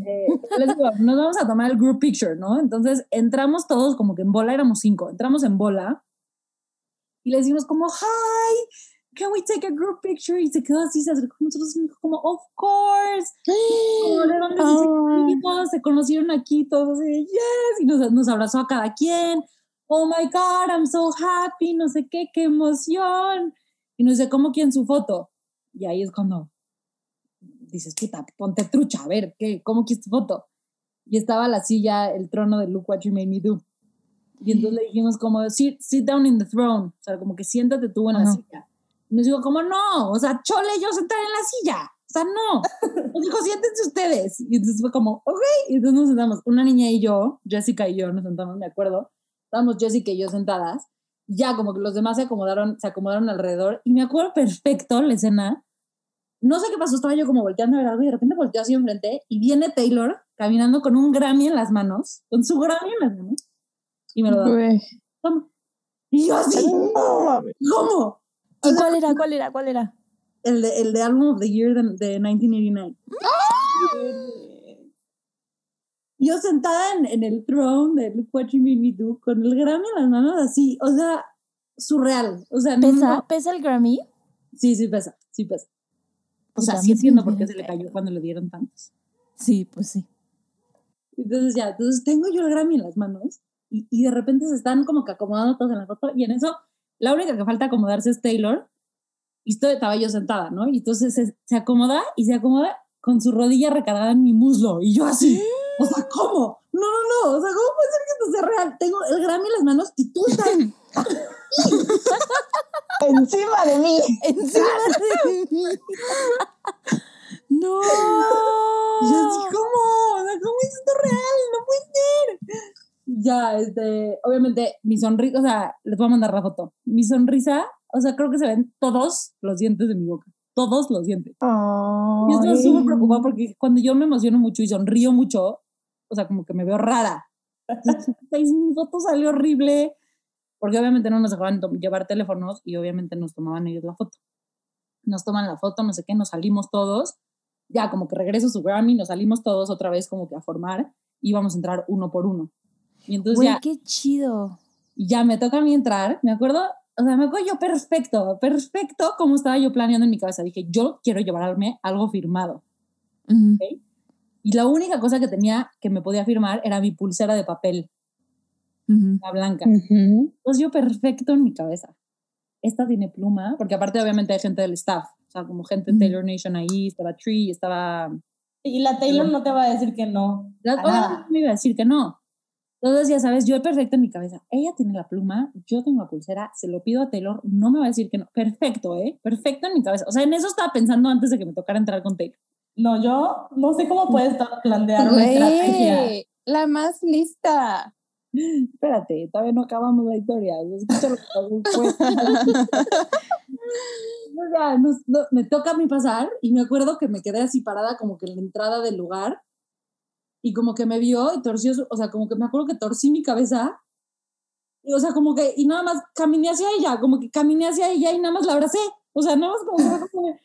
Speaker 5: Eh, les digo, nos vamos a tomar el group picture, ¿no? Entonces entramos todos como que en bola, éramos cinco, entramos en bola y le decimos como, hi, can we take a group picture? Y se quedó así, se acercó a nosotros y dijo como, of course. Como, ¿De dónde se conocieron? Se conocieron aquí todos así, de, yes, y nos, nos abrazó a cada quien. Oh my God, I'm so happy, no sé qué, qué emoción. Y nos dice, ¿cómo quién su foto? Y ahí es cuando dices, puta, ponte trucha, a ver, ¿qué? ¿Cómo quieres tu foto? Y estaba la silla, el trono de Look What You Made Me Do. Y entonces le dijimos como, sit, sit down in the throne, o sea, como que siéntate tú en la
Speaker 2: Ajá.
Speaker 5: silla. Nos dijo como, no, o sea, chole yo sentar en la silla. O sea, no. Nos dijo, siéntense ustedes. Y entonces fue como, ok. Y entonces nos sentamos, una niña y yo, Jessica y yo nos sentamos, me acuerdo. Estábamos Jessica y yo sentadas. Y ya como que los demás se acomodaron, se acomodaron alrededor. Y me acuerdo perfecto la escena. No sé qué pasó, estaba yo como volteando a ver algo y de repente volteó así enfrente y viene Taylor caminando con un Grammy en las manos, con su Grammy en las manos. Y me lo da. Toma. Y yo así. ¿cómo?
Speaker 2: ¿Y cuál era? ¿Cuál era? ¿Cuál era?
Speaker 5: El de, el de Album of the Year de, de 1989. Yo sentada en, en el throne de Look What You Made Me Do con el Grammy en las manos así, o sea, surreal. O sea,
Speaker 2: ¿Pesa?
Speaker 5: no-
Speaker 2: ¿Pesa el Grammy?
Speaker 5: Sí, sí pesa, sí pesa. O sea, sí entiendo por qué se le cayó cuando le dieron tantos.
Speaker 2: Sí, pues sí.
Speaker 5: Entonces ya, entonces tengo yo el Grammy en las manos y, y de repente se están como que acomodando todos en la foto y en eso la única que falta acomodarse es Taylor y estoy, estaba yo sentada, ¿no? Y entonces se, se acomoda y se acomoda con su rodilla recargada en mi muslo y yo así, o sea, ¿cómo? No, no, no, o sea, ¿cómo puede ser que esto sea real? Tengo el Grammy en las manos y tú estás
Speaker 1: Encima de mí.
Speaker 2: Encima de mí. No.
Speaker 5: Y yo así, ¿cómo? O sea, ¿cómo es esto real? No puede ser. Ya, este, obviamente, mi sonrisa, o sea, les voy a mandar la foto. Mi sonrisa, o sea, creo que se ven todos los dientes de mi boca. Todos los dientes. Y estoy súper preocupada porque cuando yo me emociono mucho y sonrío mucho, o sea, como que me veo rara. Entonces, mi foto salió horrible. Porque obviamente no nos dejaban llevar teléfonos y obviamente nos tomaban ellos la foto. Nos toman la foto, no sé qué, nos salimos todos. Ya como que regreso a su Grammy, nos salimos todos otra vez como que a formar y vamos a entrar uno por uno. Y entonces
Speaker 2: Güey,
Speaker 5: ya,
Speaker 2: qué chido.
Speaker 5: ya me toca a mí entrar, me acuerdo, o sea, me acuerdo yo perfecto, perfecto como estaba yo planeando en mi cabeza. Dije, yo quiero llevarme algo firmado.
Speaker 2: Ujú.
Speaker 5: Y la única cosa que tenía que me podía firmar era mi pulsera de papel,
Speaker 2: Ujú.
Speaker 5: la blanca.
Speaker 3: Ujú.
Speaker 5: Entonces yo perfecto en mi cabeza. Esta tiene pluma, porque aparte obviamente hay gente del staff, o sea, como gente de. Taylor Nation ahí, estaba Tree, estaba...
Speaker 4: Y la Taylor no te va a decir que no.
Speaker 5: La-
Speaker 4: a nada.
Speaker 5: me iba a decir que no. Entonces ya sabes, yo perfecto en mi cabeza. Ella tiene la pluma, yo tengo la pulsera, se lo pido a Taylor, no me va a decir que no. Perfecto, ¿eh? Perfecto en mi cabeza. O sea, en eso estaba pensando antes de que me tocara entrar con Taylor.
Speaker 4: No, yo no sé cómo puedes estar plantear una estrategia.
Speaker 3: La más lista.
Speaker 5: Espérate, todavía no acabamos la historia. Escucha lo que después. No, ya, nos- no, me toca a mí pasar y me acuerdo que me quedé así parada como que en la entrada del lugar y como que me vio y torció, o sea, como que me acuerdo que torcí mi cabeza y, o sea, como que, y nada más caminé hacia ella, como que caminé hacia ella y nada más la abracé, o sea, nada más como como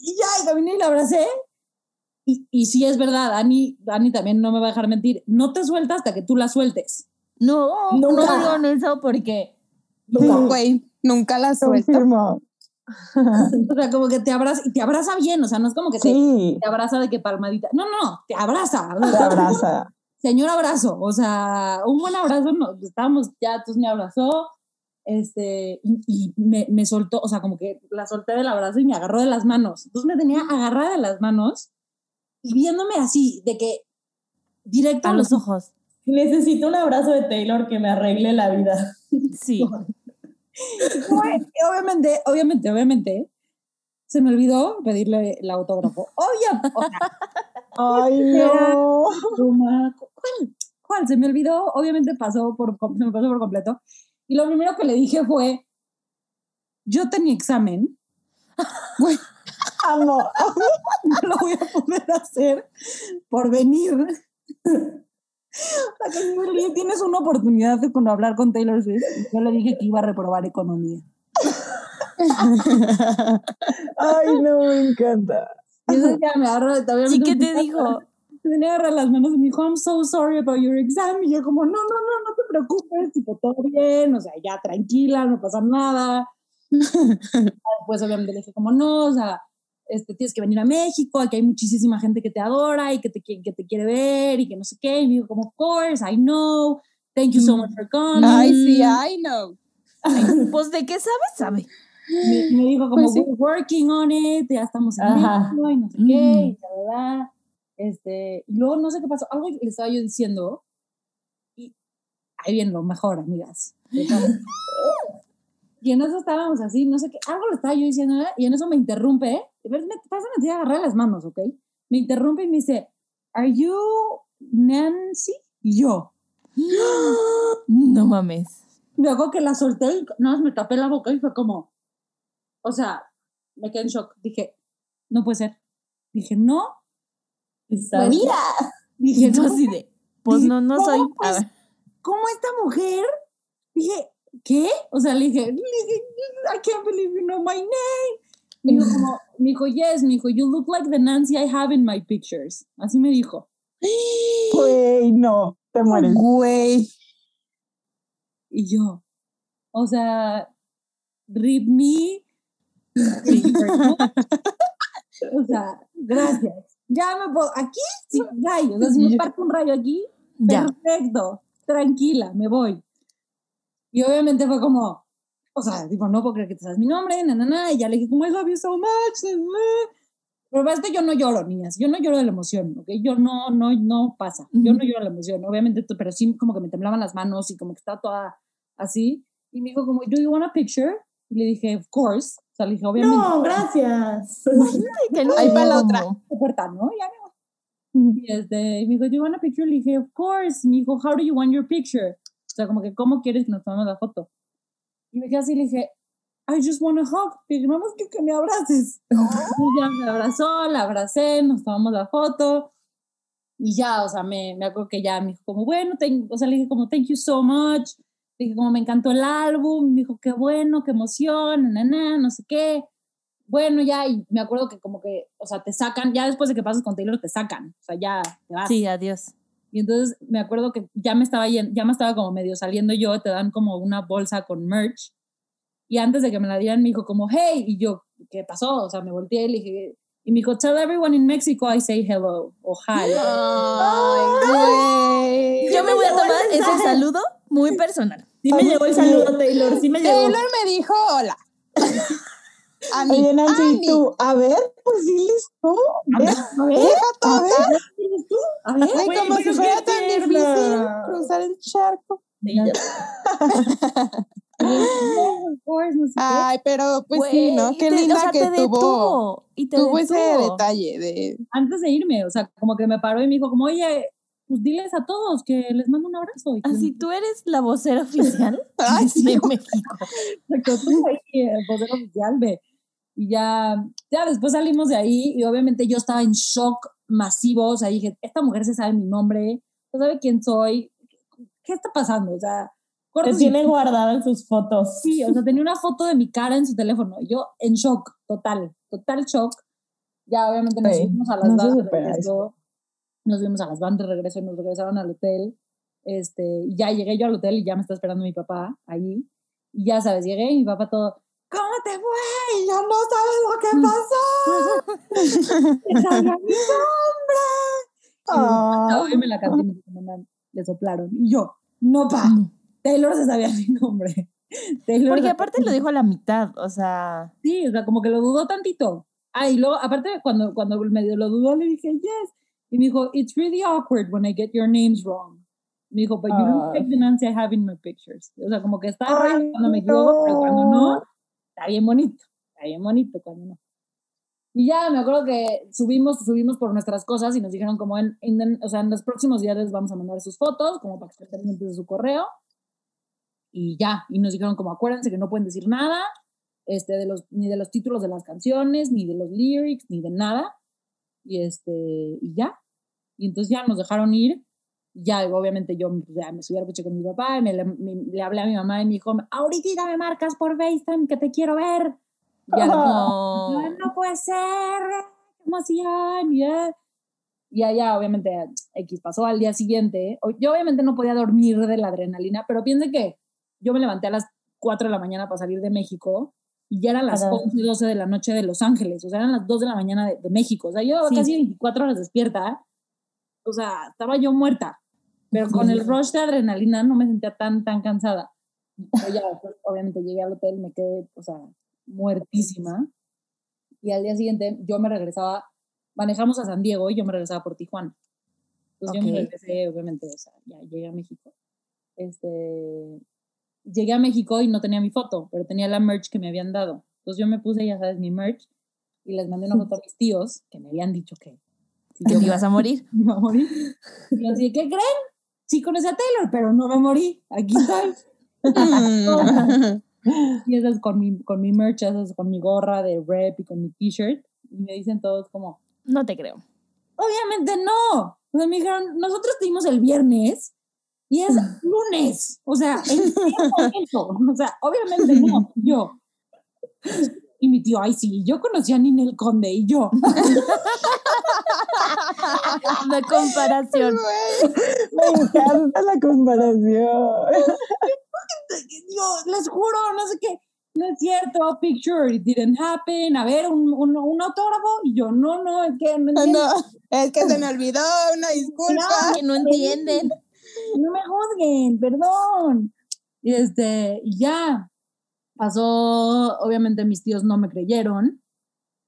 Speaker 5: y ya, y caminé y la abracé y, y sí es verdad, Ani, Ani también no me va a dejar mentir, no te suelta hasta que tú la sueltes.
Speaker 2: No, no
Speaker 4: Nunca.
Speaker 2: digan eso porque.
Speaker 3: Güey, nunca la suelto.
Speaker 1: Confirmo.
Speaker 5: O sea, como que te abraza y te abraza bien, o sea, no es como que te,
Speaker 1: Sí,
Speaker 5: te abraza de que palmadita. No, no, te abraza.
Speaker 1: te abraza.
Speaker 5: Señor abrazo, o sea, un buen abrazo, no, estábamos ya, entonces me abrazó, este, y, y me, me soltó, o sea, como que la solté del abrazo y me agarró de las manos. Entonces me tenía agarrada de las manos y viéndome así, de que directo
Speaker 2: A los ojos.
Speaker 4: Necesito un abrazo de Taylor que me arregle la vida.
Speaker 2: Sí.
Speaker 5: Y obviamente, obviamente, obviamente, se me olvidó pedirle el autógrafo. Obvio, o sea,
Speaker 1: Ay, no.
Speaker 5: ¿Cuál? ¿Cuál? Se me olvidó. Obviamente pasó por, se me pasó por completo. Y lo primero que le dije fue, yo tenía examen,
Speaker 1: Amo.
Speaker 5: no lo voy a poder hacer por venir. O sea, tienes una oportunidad de cuando hablar con Taylor Swift. Yo le dije que iba a reprobar economía.
Speaker 1: Ay, no, me encanta.
Speaker 5: Y eso ya me agarró.
Speaker 2: ¿Y qué te dijo?
Speaker 5: Tenía que agarrar las manos y me dijo, I'm so sorry about your exam. Y yo como, no, no, no, no te preocupes, tipo, todo bien, o sea, ya tranquila, no pasa nada. Después obviamente le dije como, no, o sea, este, tienes que venir a México, aquí hay muchísima gente que te adora y que te, que te quiere ver y que no sé qué. Y me dijo como, of course, I know, thank you so much for coming.
Speaker 3: Ay, sí, I know.
Speaker 2: Pues de qué sabe, sabe.
Speaker 5: me, me dijo como,
Speaker 3: Pues sí.
Speaker 5: we're working on it, ya estamos en. México y no sé
Speaker 2: Mm.
Speaker 5: qué, y la verdad. Este, y luego no sé qué pasó, algo le estaba yo diciendo, y ahí viene lo mejor, amigas. y en eso estábamos así, no sé qué, algo le estaba yo diciendo, ¿eh? y en eso me interrumpe, ves, me pasa, me tiene que agarrar las manos, ¿ok? Me interrumpe y me dice, ¿Are you Nancy? Y yo,
Speaker 2: No mames.
Speaker 5: me hago que la solté y nada más me tapé la boca y fue como, o sea, me quedé en shock. Dije, no puede ser. Dije, no.
Speaker 4: Sabía.
Speaker 5: Dije,
Speaker 2: Y tú
Speaker 5: no.
Speaker 2: así de. Pues no, no soy.
Speaker 5: ¿Cómo,
Speaker 2: A
Speaker 5: pues? ¿Cómo esta mujer? Dije, ¿qué? O sea, le dije, I can't believe you know my name. Me dijo como, me dijo, yes, me dijo, you look like the Nancy I have in my pictures. Así me dijo.
Speaker 1: Güey, no, te mueres.
Speaker 3: Güey.
Speaker 5: Y yo, o sea, rip me. o sea, gracias. Ya me puedo, aquí, sí, rayo. O sea, si me parte un rayo aquí,
Speaker 2: Ya.
Speaker 5: perfecto, tranquila, me voy. Y obviamente fue como, o sea, tipo, no puedo creer que te sabes mi nombre, na, na, na, y ya le dije como, I love you so much. Pero es que yo no lloro, niñas, yo no lloro de la emoción, ¿ok? Yo no, no, no pasa, yo no lloro de la emoción, obviamente, pero sí como que me temblaban las manos y como que estaba toda así. Y me dijo como, do you want a picture? Y le dije, of course. O sea, le dije, obviamente.
Speaker 4: No, gracias.
Speaker 3: Ahí va la otra.
Speaker 5: oferta, ¿no? Ya me. Y este, y me dijo, do you want a picture? Le dije, of course. Me dijo, how do you want your picture? O sea, como que, ¿cómo quieres que nos tomemos la foto? Y me quedé así, le dije, I just want a hug. Le dije, que, que me abraces. Y ya me abrazó, la abracé, nos tomamos la foto. Y ya, o sea, me, me acuerdo que ya me dijo como, bueno, thank- o sea, le dije como, thank you so much. Le dije como, me encantó el álbum. Me dijo, qué bueno, qué emoción, na, na, no sé qué bueno, ya, y me acuerdo que como que, o sea, te sacan, ya después de que pasas con Taylor, te sacan, o sea, ya te vas.
Speaker 2: Sí, adiós.
Speaker 5: Y entonces me acuerdo que ya me estaba yen- ya me estaba como medio saliendo yo, te dan como una bolsa con merch. Y antes de que me la dieran, me dijo como, hey, y yo, ¿qué pasó? O sea, me volteé y le dije, y me dijo, tell everyone in Mexico I say hello, o hi.
Speaker 3: Ay, güey.
Speaker 2: Yo me voy a tomar ese saludo muy personal.
Speaker 4: Sí me llegó el saludo, Taylor. Sí me llegó.
Speaker 3: Taylor me dijo hola. A mí.
Speaker 1: Oye, Nancy,
Speaker 3: Ani.
Speaker 1: tú, a ver, pues diles tú.
Speaker 5: A ver, a ver,
Speaker 3: Deja todo.
Speaker 5: a ver.
Speaker 3: Ay,
Speaker 4: Güey,
Speaker 3: como si fuera tan difícil cruzar el charco.
Speaker 5: Qué.
Speaker 3: Ay, pero pues sí, ¿no? Qué
Speaker 2: te- o
Speaker 3: linda
Speaker 2: sea,
Speaker 3: que
Speaker 2: te
Speaker 3: tuvo,
Speaker 2: detuvo. Y te
Speaker 3: tuvo ese
Speaker 2: detuvo.
Speaker 3: detalle de...
Speaker 5: antes de irme, o sea, como que me paró y me dijo como, oye, pues diles a todos que les mando un abrazo. Y que-
Speaker 2: Así tú eres la vocera oficial
Speaker 3: Ay, sí.
Speaker 2: de México.
Speaker 5: Exacto, tú ahí, el vocero oficial, ve. Y ya, ya después salimos de ahí y obviamente yo estaba en shock masivo, o sea, dije, esta mujer se sabe mi nombre, se sabe quién soy, ¿qué está pasando? O sea,
Speaker 4: Te tiene guardada en sus fotos.
Speaker 5: Sí, o sea, tenía una foto de mi cara en su teléfono. Yo en shock, total, total shock. Ya obviamente nos
Speaker 1: Sí,
Speaker 5: a las
Speaker 1: no
Speaker 5: bandas de regreso. Nos subimos a las bandas de regreso y nos regresaron al hotel. Este, y ya llegué yo al hotel y ya me está esperando mi papá allí. Y ya sabes, llegué y mi papá todo, ¿cómo te fue? Y yo no sabes lo que pasó. ¡Te sabía mi nombre! Estaba y me la canté me dijo, "Mamá, le soplaron. Y yo, no, pa, Taylor se sabía mi nombre. Taylor
Speaker 2: Porque aparte lo dijo a la mitad, o sea,
Speaker 5: Sí, o sea, como que lo dudó tantito. Ah, y luego, aparte, cuando, cuando medio lo dudó, le dije, yes. Y me dijo, it's really awkward when I get your names wrong. Me dijo, but you look
Speaker 1: Ah.
Speaker 5: like the Nancy I have in my pictures. O sea, como que está raro cuando me equivoco, pero cuando
Speaker 1: no.
Speaker 5: Está bien bonito. Está bien bonito cuando no. Y ya me acuerdo que subimos, subimos por nuestras cosas y nos dijeron como en, en- o sea, en los próximos días les vamos a mandar sus fotos, como para que estén pendientes de su correo. Y ya, y nos dijeron como acuérdense que no pueden decir nada, este, de los, ni de los títulos de las canciones, ni de los lyrics, ni de nada. Y este, y ya. Y entonces ya nos dejaron ir. Ya, obviamente yo pues, ya me subí al coche con mi papá y me, le- me- le hablé a mi mamá y me dijo, ahorita me marcas por FaceTime que te quiero ver. Ya,
Speaker 2: no.
Speaker 5: no, no puede ser, qué emoción. Y ya, y ya, ya, obviamente, X pasó al día siguiente. Yo obviamente no podía dormir de la adrenalina, pero piense que yo me levanté a las 4 de la mañana para salir de México y ya eran las
Speaker 4: Ajá.
Speaker 5: 11 y 12 de la noche de Los Ángeles, o sea, eran las 2 de la mañana de, de México. O sea, yo
Speaker 2: Sí.
Speaker 5: casi 24 horas despierta. O sea, estaba yo muerta. Pero con el rush de adrenalina no me sentía tan, tan cansada. Pero ya, después, obviamente llegué al hotel, me quedé, o sea, muertísima. Y al día siguiente yo me regresaba, manejamos a San Diego y yo me regresaba por Tijuana. Entonces yo me regresé, obviamente, o sea, ya llegué a México. Este, llegué a México y no tenía mi foto, pero tenía la merch que me habían dado. Entonces yo me puse, ya sabes, mi merch y les mandé una foto a mis tíos que me habían dicho que si
Speaker 2: Que
Speaker 5: yo
Speaker 2: te ibas a morir.
Speaker 5: iba a morir. Y yo así, ¿qué creen? Sí conocí a Taylor, pero no me morí. Aquí estoy. Y esas con mi, con mi merch, esas con mi gorra de rep y con mi t-shirt. Y me dicen todos como,
Speaker 2: No te creo.
Speaker 5: obviamente no. O sea, me dijeron, nosotros te dimos el viernes y es lunes. O sea, ¿en qué momento? O sea, obviamente no. Yo. Y mi tío, ay, sí, yo conocí a Ninel Conde y yo.
Speaker 2: La comparación.
Speaker 1: Me encanta la comparación.
Speaker 5: yo les juro, no sé qué, no es cierto, picture, it didn't happen, a ver, un, un, un autógrafo, y yo, no, no, es que no, entiendo,
Speaker 3: No, es que se me olvidó, una disculpa.
Speaker 2: Que no entienden.
Speaker 5: no me juzguen, perdón. Y este, y ya, pasó, obviamente mis tíos no me creyeron,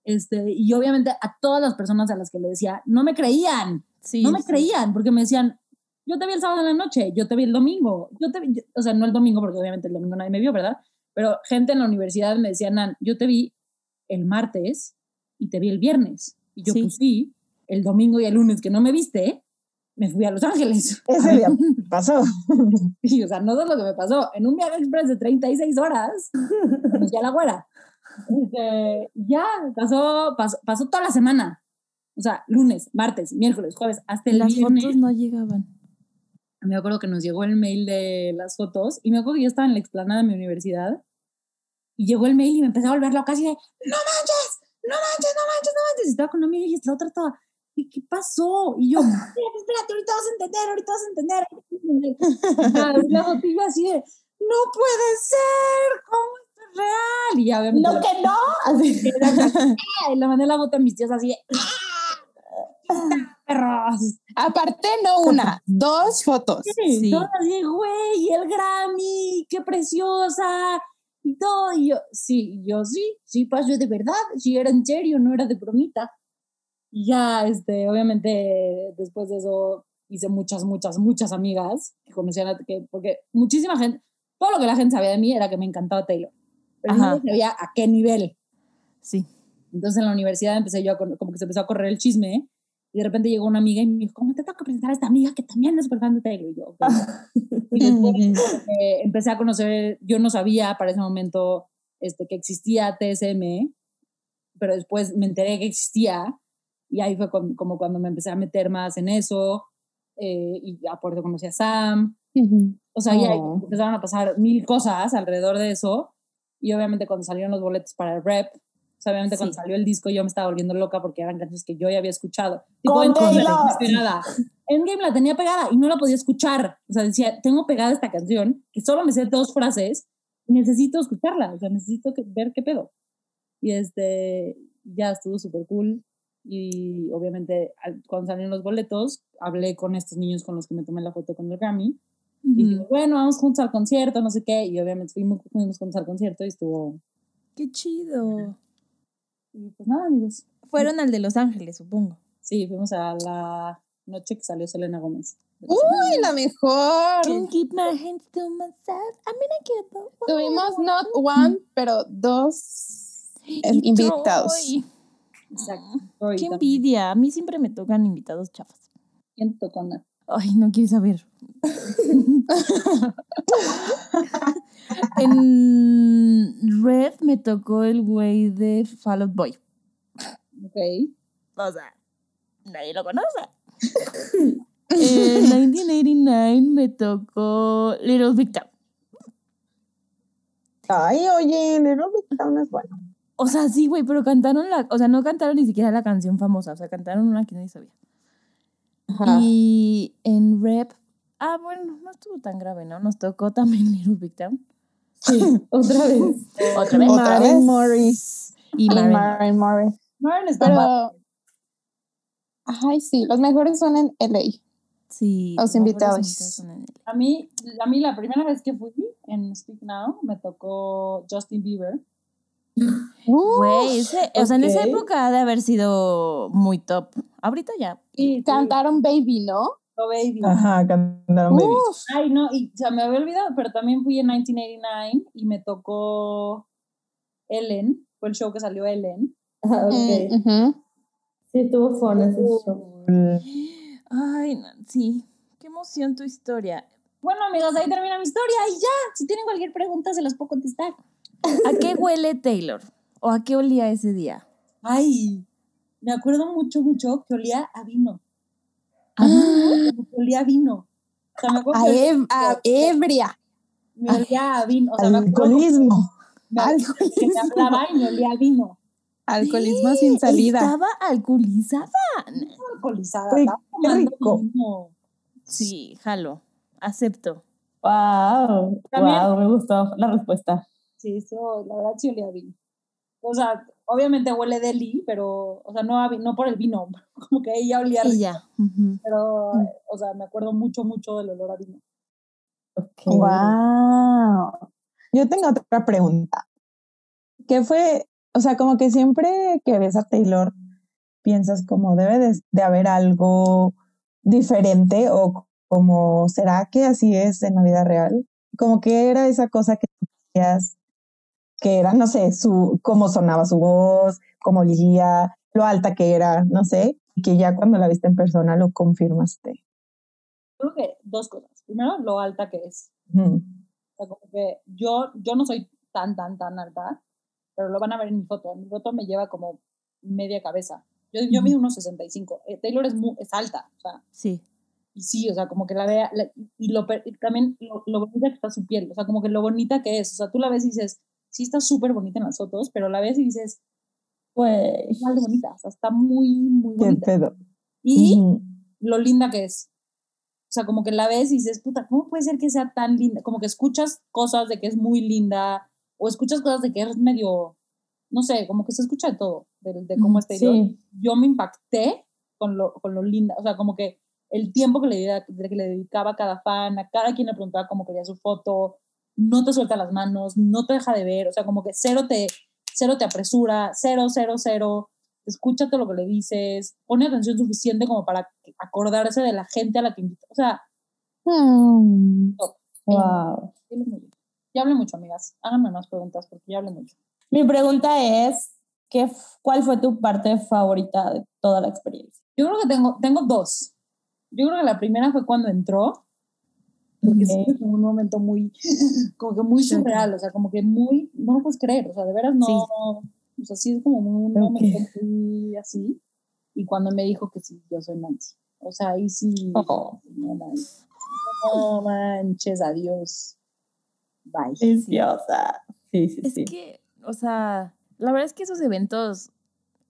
Speaker 5: este, y obviamente a todas las personas a las que le decía, no me creían,
Speaker 2: Sí,
Speaker 5: no me
Speaker 2: sí.
Speaker 5: creían, porque me decían, yo te vi el sábado en la noche, yo te vi el domingo, yo te vi, yo- o sea, no el domingo, porque obviamente el domingo nadie me vio, ¿verdad? Pero gente en la universidad me decía, Nan, yo te vi el martes y te vi el viernes. Y yo,
Speaker 2: Sí.
Speaker 5: pues sí, el domingo y el lunes que no me viste, me fui a Los Ángeles.
Speaker 1: Ese día pasó.
Speaker 5: Y, o sea, no sé lo que me pasó. En un viaje express de 36 horas, conocí a la güera. Este, ya, pasó, pasó, pasó toda la semana. O sea, lunes, martes, miércoles, jueves, hasta el
Speaker 2: Las
Speaker 5: viernes.
Speaker 2: fotos no llegaban.
Speaker 5: Me acuerdo que nos llegó el mail de las fotos y me acuerdo que yo estaba en la explanada de mi universidad y llegó el mail y me empecé a volver loca así de, no manches, no manches, no manches, no manches. Y estaba con una amiga y esta otra estaba, ¿y qué pasó? Y yo, espérate, espérate, ahorita vas a entender, ahorita vas a entender. Ah, y la fotillo así de, no puede ser, ¿cómo es real? Y ya obviamente
Speaker 4: No
Speaker 5: la-
Speaker 4: que no. Así.
Speaker 5: y le mandé la foto a mis tíos así de, ¡ah! perros.
Speaker 3: Aparte, no una, dos fotos.
Speaker 5: Sí,
Speaker 2: Sí.
Speaker 5: todas así, güey, el Grammy, qué preciosa, y todo. Y yo, sí, yo sí, sí pasó de verdad, sí era en serio, no era de bromita. Y ya, este, obviamente, después de eso hice muchas, muchas, muchas amigas que conocían, a, que, porque muchísima gente, todo lo que la gente sabía de mí era que me encantaba Taylor, pero
Speaker 2: Ajá.
Speaker 5: no sabía a qué nivel.
Speaker 2: Sí.
Speaker 5: Entonces en la universidad empecé yo a, como que se empezó a correr el chisme y de repente llegó una amiga y me dijo, ¿cómo te tengo que presentar a esta amiga que también es súper fan de Taylor? Y yo, "Ok". y después eh, empecé a conocer, yo no sabía para ese momento este, que existía TSM, pero después me enteré que existía y ahí fue con- como cuando me empecé a meter más en eso eh, y aparte conocí a Sam, o sea, ya
Speaker 1: Oh.
Speaker 5: empezaron a pasar mil cosas alrededor de eso. Y obviamente cuando salieron los boletos para el rep, o sea, obviamente cuando
Speaker 2: Sí.
Speaker 5: salió el disco yo me estaba volviendo loca porque eran canciones que yo ya había escuchado. Tipo, tenía pegada. Endgame la tenía pegada y no la podía escuchar. O sea, decía, tengo pegada esta canción, que solo me sé dos frases, y necesito escucharla, o sea, necesito que- ver qué pedo. Y este, ya estuvo súper cool. Y obviamente al- cuando salieron los boletos, hablé con estos niños con los que me tomé la foto con el Grammy. Y
Speaker 2: Ujú.
Speaker 5: digo, bueno, vamos juntos al concierto, no sé qué. Y obviamente fuimos, fuimos juntos al concierto y estuvo.
Speaker 2: Qué chido.
Speaker 5: Y pues nada, amigos.
Speaker 2: Fueron al de Los Ángeles, supongo.
Speaker 5: Sí, fuimos a la noche que salió Selena Gómez.
Speaker 3: Uy, la mejor.
Speaker 2: Can't keep my hands to myself. I'm gonna get.
Speaker 3: Tuvimos not one, pero dos
Speaker 2: Y
Speaker 3: invitados.
Speaker 2: Troy.
Speaker 5: Exacto. Troy
Speaker 2: Qué envidia. A mí siempre me tocan invitados chafas.
Speaker 5: ¿Quién te tocó Ana?
Speaker 2: Ay, no quieres saber. en Red me tocó el güey de Fall Out Boy.
Speaker 5: Ok.
Speaker 2: O sea, nadie lo conoce. en 1989 me tocó Little Big Town.
Speaker 1: Ay, oye, Little Big Town es bueno.
Speaker 2: O sea, sí, güey, pero cantaron la. O sea, no cantaron ni siquiera la canción famosa. O sea, cantaron una que nadie sabía. Y en Rep. Ah, bueno, no estuvo tan grave, ¿no? Nos tocó también Little Big Town.
Speaker 4: Sí, otra vez.
Speaker 2: Otra vez.
Speaker 3: Otra
Speaker 1: Marvin
Speaker 3: vez.
Speaker 1: Morris.
Speaker 2: Y
Speaker 3: Y
Speaker 2: Maren.
Speaker 3: Maren Murray.
Speaker 5: Maren está.
Speaker 3: Pero, ay, sí, los mejores son en LA.
Speaker 2: Sí.
Speaker 3: Los
Speaker 2: mejores
Speaker 3: invitados.
Speaker 2: son en el-
Speaker 5: A mí, a mí la primera vez que fui en Speak Now me tocó Justin Bieber.
Speaker 2: Güey, o sea, en esa época ha de haber sido muy top. Ahorita ya.
Speaker 5: Y
Speaker 3: Cantaron Baby, ¿no?
Speaker 5: Canto Baby.
Speaker 1: Ajá, cantaron Baby.
Speaker 3: Uf,
Speaker 5: Ay, no, y se me había olvidado, pero también fui en 1989 y me tocó Ellen. Fue el show que salió Ellen.
Speaker 4: Ah, ok.
Speaker 3: mm.
Speaker 4: Sí, estuvo fun ese show.
Speaker 2: Ay, Nancy. Qué emoción tu historia.
Speaker 5: Bueno, amigos, ahí termina mi historia y ya. Si tienen cualquier pregunta, se las puedo contestar.
Speaker 2: ¿A qué huele Taylor? ¿O a qué olía ese día?
Speaker 5: Ay, me acuerdo mucho, mucho que olía a vino.
Speaker 3: Ah,
Speaker 5: Como que olía a vino. O sea, me acuerdo
Speaker 3: a,
Speaker 5: que
Speaker 3: ev- a ebria.
Speaker 5: me olía a vino. O sea, me
Speaker 1: Alcoholismo.
Speaker 5: me, que me hablaba y me olía a vino.
Speaker 3: Alcoholismo sin salida.
Speaker 2: Estaba alcoholizada.
Speaker 5: Alcoholizada. Estaba
Speaker 1: qué
Speaker 5: tomando
Speaker 1: rico.
Speaker 5: vino.
Speaker 2: Sí, jalo. Acepto.
Speaker 4: Wow,
Speaker 5: También-
Speaker 4: wow, me gustó la respuesta.
Speaker 5: Sí, eso, la verdad sí olía a vino. O sea, obviamente huele deli, pero, o sea, no, a no por el vino, como que ella olía rico,
Speaker 2: Y ya.
Speaker 5: pero, o sea, me acuerdo mucho, mucho del olor a vino.
Speaker 3: Wow.
Speaker 1: Yo tengo otra pregunta. ¿Qué fue? O sea, como que siempre que ves a Taylor, piensas como debe de, de haber algo diferente o como, ¿será que así es en la vida real? Como que era esa cosa que tú decías, que era, no sé, su, cómo sonaba su voz, cómo olía, lo alta que era, no sé, y que ya cuando la viste en persona lo confirmaste.
Speaker 5: Creo que dos cosas. Primero, lo alta que es.
Speaker 1: Ujú.
Speaker 5: O sea, como que yo, yo no soy tan, tan, tan alta, pero lo van a ver en mi foto. En mi foto me lleva como media cabeza. Yo, yo mido unos 65. Eh, Taylor es, mu- es alta, o sea,
Speaker 2: Sí.
Speaker 5: y sí, o sea, como que la vea, la- y, lo, y también lo, lo bonita que está su piel, o sea, como que lo bonita que es, o sea, tú la ves y dices, sí está súper bonita en las fotos, pero la ves y dices,
Speaker 4: Pues,
Speaker 5: igual de bonita, o sea, está muy, muy
Speaker 1: Qué
Speaker 5: bonita.
Speaker 1: pedo.
Speaker 5: Y
Speaker 1: Ujú.
Speaker 5: lo linda que es. O sea, como que la ves y dices, puta, ¿cómo puede ser que sea tan linda? Como que escuchas cosas de que es muy linda, o escuchas cosas de que es medio, no sé, como que se escucha de todo, de, de cómo es Taylor.
Speaker 4: sí.
Speaker 5: Yo me impacté con lo, con lo linda, o sea, como que el tiempo que le, que le dedicaba a cada fan, a cada quien le preguntaba cómo quería su foto, no te suelta las manos, no te deja de ver, o sea, como que cero te, cero te apresura, cero, cero, cero, escucha todo lo que le dices, pone atención suficiente como para acordarse de la gente a la que invita. O sea,
Speaker 3: Hmm.
Speaker 4: Wow.
Speaker 5: Ya hablé mucho, amigas. Háganme más preguntas porque ya hablé mucho.
Speaker 4: Mi pregunta es, ¿qué, ¿cuál fue tu parte favorita de toda la experiencia?
Speaker 5: Yo creo que tengo, tengo dos. Yo creo que la primera fue cuando entró, porque sí
Speaker 4: Ok.
Speaker 5: fue un momento muy, como que muy surreal, o sea, como que muy, no lo puedes creer, o sea, de veras no,
Speaker 2: Sí.
Speaker 5: o sea, sí es como un
Speaker 4: Ok.
Speaker 5: momento muy así. Y cuando me dijo que sí, yo soy Nancy. O sea, ahí sí,
Speaker 4: Oh.
Speaker 5: no manches, no manches, adiós. Bye.
Speaker 4: Deliciosa. Sí, sí,
Speaker 2: Es
Speaker 4: sí.
Speaker 2: que, o sea, la verdad es que esos eventos,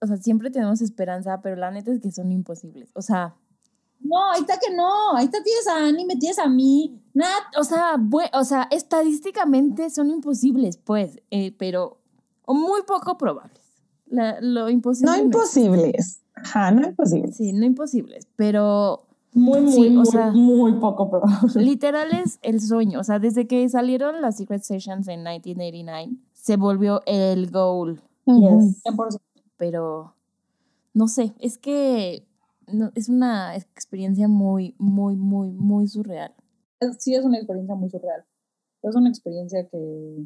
Speaker 2: o sea, siempre tenemos esperanza, pero la neta es que son imposibles. O sea,
Speaker 5: No, ahí está que no, ahí está tienes a Annie, me tienes a mí. Nat,
Speaker 2: o sea, bue- o sea, estadísticamente son imposibles, pues, eh, pero o muy poco probables. La- lo imposible.
Speaker 1: No imposibles. Ajá, no imposibles.
Speaker 2: Sí, no imposibles, pero
Speaker 4: Muy, muy,
Speaker 2: Sí, o
Speaker 4: muy,
Speaker 2: sea-
Speaker 4: muy poco probable.
Speaker 2: literal es el sueño. O sea, desde que salieron las Secret Sessions en 1989, se volvió el goal.
Speaker 4: Yes.
Speaker 5: 100%.
Speaker 2: Pero no sé, es que no- es una experiencia muy, muy, muy, muy surreal.
Speaker 5: Sí es una experiencia muy surreal. Es una experiencia que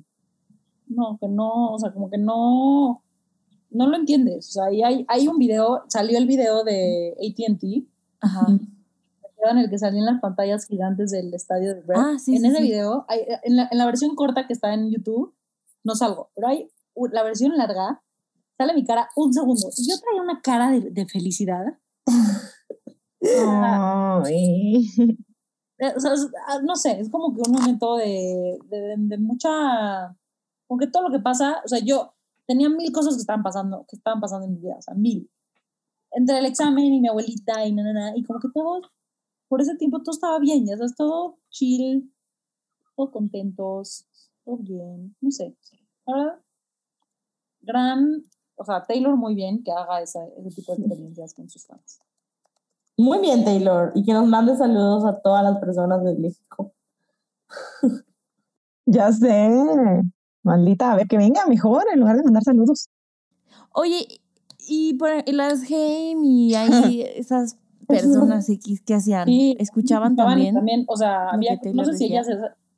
Speaker 5: no, que no, o sea, como que no, no lo entiendes. O sea, ahí hay, hay un video, salió el video de ATT,
Speaker 2: Ajá.
Speaker 5: en el que salían las pantallas gigantes del estadio de Red.
Speaker 2: Ah, sí,
Speaker 5: en
Speaker 2: sí,
Speaker 5: ese
Speaker 2: sí.
Speaker 5: video, hay- en, la, en la versión corta que está en YouTube, no salgo, pero hay la versión larga, sale mi cara un segundo. Yo traía una cara de, de felicidad. Eh, ah, no sé, es como que un momento de, de, de- mucha, como que todo lo que pasa, o sea, yo tenía mil cosas que estaban pasando, que estaban pasando en mi vida, o sea, mil. Entre el examen y mi abuelita y na, na, na, y como que todo, por ese tiempo todo estaba bien, ya sabes, todo chill, todo contentos, todo bien, no sé. Ahora, gran, o sea, Taylor muy bien que haga esa- ese tipo de experiencias con sus fans.
Speaker 4: Muy bien, Taylor. Y que nos mande saludos a todas las personas de México.
Speaker 1: Ya sé. Maldita, a ver que venga mejor en lugar de mandar saludos.
Speaker 2: Oye, y, por, y las Game y ahí esas personas X que hacían,
Speaker 5: Sí,
Speaker 2: ¿escuchaban
Speaker 5: y
Speaker 2: también?
Speaker 5: o sea, había, no sé si ellas,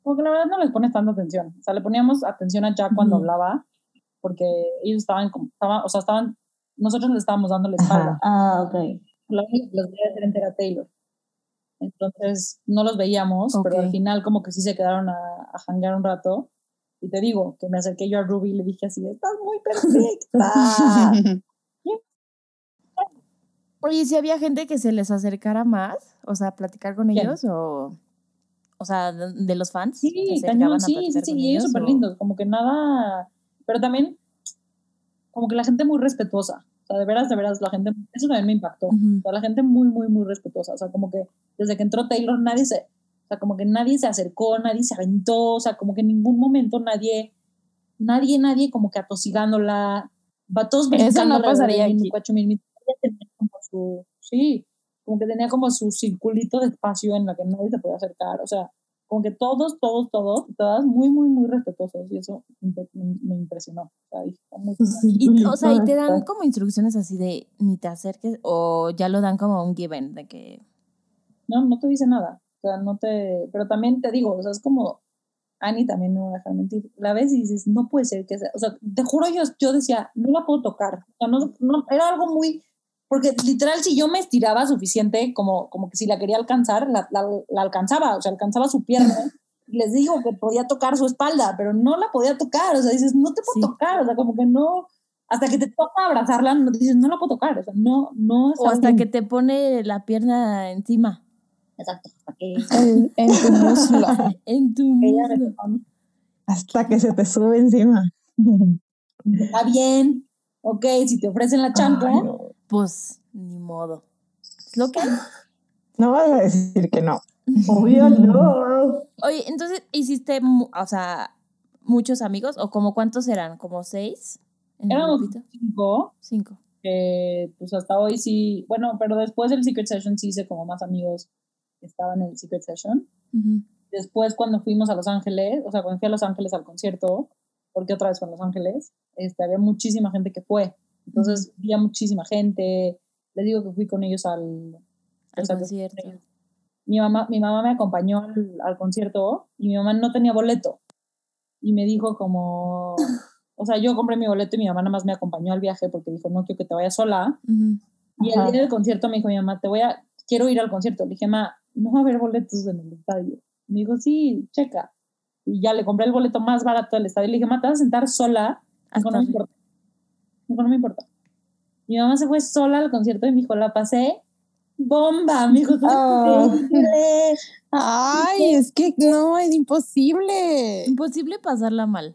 Speaker 5: porque la verdad no les pones tanta atención. O sea, le poníamos atención a Jack cuando hablaba, porque ellos estaban, como- estaban, o sea, estaban, nosotros le estábamos dando la espalda.
Speaker 1: Ajá.
Speaker 4: Ah, ok.
Speaker 5: La única que los veía diferente era Taylor. Entonces, no los veíamos, pero
Speaker 2: Ok.
Speaker 5: al final como que sí se quedaron a, a janguear un rato. Y te digo, que me acerqué yo a Ruby y le dije así, estás muy perfecta.
Speaker 2: Oye, si había gente que se les acercara más, o sea, platicar con
Speaker 5: ¿Quién?
Speaker 2: ellos o, o sea, de, de los fans.
Speaker 5: Sí, cañón, sí, sí, sí, ellos súper lindos, como que nada, pero también como que la gente muy respetuosa, o sea, de veras, de veras, la gente, eso también me impactó,
Speaker 2: Ujú.
Speaker 5: o sea, la gente muy, muy, muy respetuosa, o sea, como que desde que entró Taylor nadie se, o sea, como que nadie se acercó, nadie se aventó, o sea, como que en ningún momento nadie, nadie, nadie como que atosigándola, va todos
Speaker 3: Eso no pasaría aquí.
Speaker 5: Mil como su, sí, como que tenía como su circulito de espacio en la que nadie se podía acercar, o sea, como que todos, todos, todos, todas muy, muy, muy respetuosos y eso me, impresionó. O sea, dije, está muy
Speaker 2: Y, o sea, y te dan como instrucciones así de ni te acerques o ya lo dan como un given de que...
Speaker 5: No, no te dice nada. O sea, no te, pero también te digo, o sea, es como, Annie también no me va a dejar mentir, la ves y dices, no puede ser que sea, o sea, te juro yo, yo decía, no la puedo tocar, o sea, no, no, era algo muy, porque literal si yo me estiraba suficiente, como, como que si la quería alcanzar, la, la, la alcanzaba, o sea, alcanzaba su pierna, y les digo que podía tocar su espalda, pero no la podía tocar, o sea, dices, no te puedo
Speaker 2: Sí.
Speaker 5: tocar, o sea, como que no, hasta que te toca abrazarla, no dices, no la puedo tocar, o sea, no, no es
Speaker 2: O hasta
Speaker 5: algo-
Speaker 2: que te pone la pierna encima,
Speaker 5: Exacto, hasta que
Speaker 3: En, en tu muslo.
Speaker 2: en tu muslo.
Speaker 1: Hasta que se te sube encima.
Speaker 5: Está bien, ok, si te ofrecen la chancla,
Speaker 1: Ay, no.
Speaker 2: Pues, ni modo. Es lo que.
Speaker 1: No vas a decir que no.
Speaker 4: Obvio, no.
Speaker 2: Oye, entonces hiciste, o sea, muchos amigos, o como cuántos eran, como seis
Speaker 5: éramos cinco,
Speaker 2: Cinco.
Speaker 5: que pues hasta hoy sí, bueno, pero después del Secret Session sí hice como más amigos que estaban en el Secret Session. Después cuando fuimos a Los Ángeles, o sea, cuando fui a Los Ángeles al concierto, porque otra vez fue en Los Ángeles, este, había muchísima gente que fue. Entonces vi a muchísima gente. Les digo que fui con ellos al,
Speaker 2: Al
Speaker 5: o sea,
Speaker 2: concierto.
Speaker 5: mi mamá, mi mamá me acompañó al, al concierto y mi mamá no tenía boleto. Y me dijo como, o sea, yo compré mi boleto y mi mamá nada más me acompañó al viaje porque dijo, no quiero que te vayas sola. Y
Speaker 1: Ajá.
Speaker 5: el día del concierto me dijo mi mamá, te voy a, quiero ir al concierto. Le dije, ma, no va a haber boletos en el estadio. Me dijo, sí, checa. Y ya le compré el boleto más barato del estadio. Le dije, ma, te vas a sentar sola.
Speaker 2: Hasta
Speaker 5: no me
Speaker 2: arriba.
Speaker 5: importa. Me dijo, no me importa. Mi mamá se fue sola al concierto y me dijo, la pasé bomba. Me dijo, "Estuvo
Speaker 4: Ah.
Speaker 5: increíble".
Speaker 3: Ay, es que no, es imposible.
Speaker 2: Imposible pasarla mal.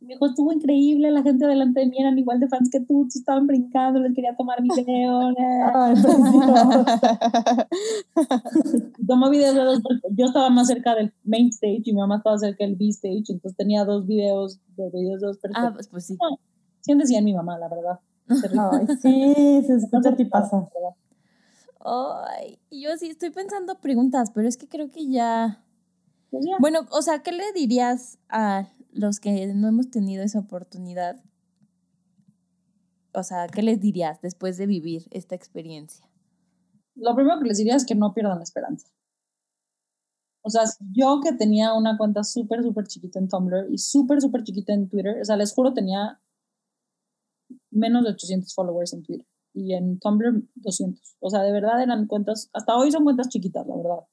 Speaker 5: Me dijo, estuvo increíble, la gente delante de mí eran igual de fans que tú, estaban brincando, les quería tomar video.
Speaker 4: Ay.
Speaker 5: Tomó videos de dos, yo estaba más cerca del main stage y mi mamá estaba cerca del B stage, entonces tenía dos videos de videos de dos
Speaker 2: Ah,
Speaker 5: personas.
Speaker 2: pues, pues sí.
Speaker 5: Sí decía en mi mamá, la verdad.
Speaker 4: Ay, sí, se escucha ti pasa.
Speaker 2: Ay, y yo sí estoy pensando preguntas, pero es que creo que ya.
Speaker 5: Pues ya.
Speaker 2: Bueno, o sea, ¿qué le dirías a los que no hemos tenido esa oportunidad? O sea, ¿qué les dirías después de vivir esta experiencia?
Speaker 5: Lo primero que les diría es que no pierdan la esperanza. O sea, yo que tenía una cuenta súper, súper chiquita en Tumblr y súper, súper chiquita en Twitter, o sea, les juro, tenía menos de 800 followers en Twitter y en Tumblr 200. O sea, de verdad eran cuentas, hasta hoy son cuentas chiquitas, la verdad.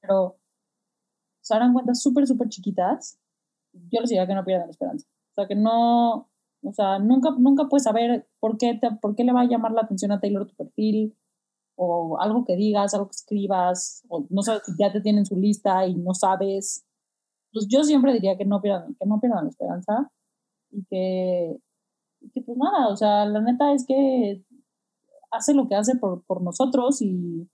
Speaker 5: Pero, o sea, eran cuentas súper, súper chiquitas. Yo les diría que no pierdan la esperanza. O sea, que no, o sea, nunca, nunca puedes saber por qué, te, por qué le va a llamar la atención a Taylor tu perfil o algo que digas, algo que escribas, o no sabes si ya te tienen su lista y no sabes. Pues yo siempre diría que no pierdan, que no pierdan la esperanza y que, que pues nada, o sea, la neta es que hace lo que hace por, por nosotros y,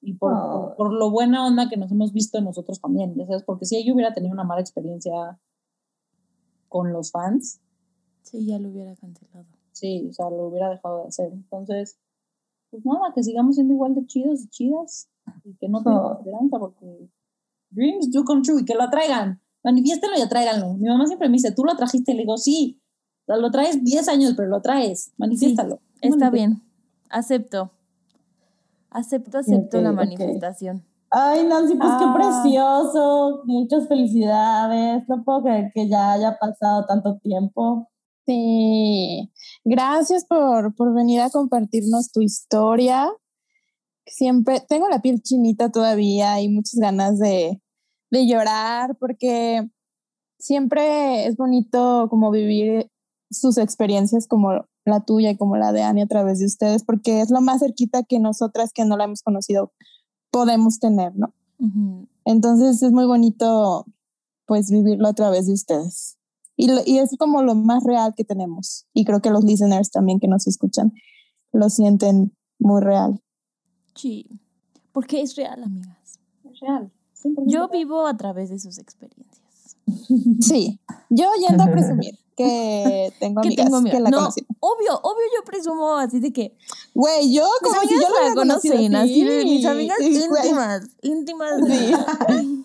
Speaker 5: y por,
Speaker 4: Ah.
Speaker 5: por, por lo buena onda que nos hemos visto nosotros también, ya sabes, porque si ella hubiera tenido una mala experiencia con los fans,
Speaker 2: Sí, ya lo hubiera cancelado.
Speaker 5: sí, o sea, lo hubiera dejado de hacer. Entonces, pues nada, que sigamos siendo igual de chidos y chidas y que no tengan
Speaker 4: Ah.
Speaker 5: esperanza porque dreams do come true y que lo atraigan. Manifiéstenlo y atráiganlo. Mi mamá siempre me dice, tú lo trajiste. Le digo, sí, o sea, lo traes 10 años, pero lo traes. Manifiéstalo.
Speaker 2: Está bien. Acepto. Acepto, acepto la manifestación.
Speaker 4: Ay, Nancy, pues
Speaker 3: Ah.
Speaker 4: qué precioso. Muchas felicidades. No puedo creer que ya haya pasado tanto tiempo.
Speaker 3: Sí, gracias por, por venir a compartirnos tu historia. Siempre tengo la piel chinita todavía y muchas ganas de, de llorar porque siempre es bonito como vivir sus experiencias como la tuya y como la de Ani a través de ustedes, porque es lo más cerquita que nosotras que no la hemos conocido podemos tener, ¿no?
Speaker 2: Ujú.
Speaker 3: Entonces es muy bonito pues vivirlo a través de ustedes. Y, lo- y es como lo más real que tenemos. Y creo que los listeners también que nos escuchan lo sienten muy real.
Speaker 2: Sí. Porque es real, amigas.
Speaker 5: Es real. 100%
Speaker 2: Yo vivo a través de sus experiencias.
Speaker 3: Sí, yo yendo a presumir que tengo
Speaker 2: Que
Speaker 3: amigas
Speaker 2: tengo
Speaker 3: que la
Speaker 2: No,
Speaker 3: conocen.
Speaker 2: obvio, obvio yo presumo así de que
Speaker 3: Güey, yo como si yo la
Speaker 2: la conocen, así de mis amigas
Speaker 3: sí,
Speaker 2: íntimas, íntimas.
Speaker 3: Sí.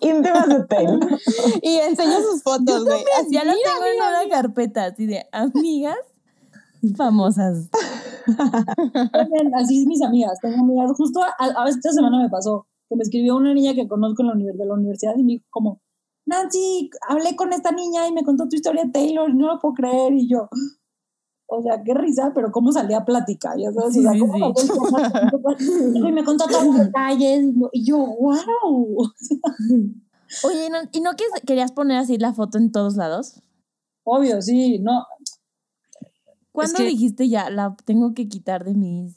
Speaker 1: Íntimas de Taylor.
Speaker 3: Y enseño sus fotos, güey. Así,
Speaker 2: ya la
Speaker 3: mira,
Speaker 2: tengo en una carpeta así de amigas famosas.
Speaker 5: Así es mis amigas. Tengo amigas. Justo a, a veces esta semana me pasó. que me escribió una niña que conozco en la univers- de la universidad y me dijo como, Nancy, hablé con esta niña y me contó tu historia Taylor, no lo puedo creer. Y yo, o sea, qué risa, pero cómo salía a plática, ya sabes,
Speaker 2: Sí,
Speaker 5: o sea,
Speaker 2: sí,
Speaker 5: cómo
Speaker 2: sí.
Speaker 5: salía a Y me contó todos los detalles. Y yo, wow.
Speaker 2: Oye, ¿no- ¿y no que querías poner así la foto en todos lados?
Speaker 5: Obvio, sí, no.
Speaker 2: ¿Cuándo
Speaker 5: que-
Speaker 2: dijiste ya la tengo que quitar de mis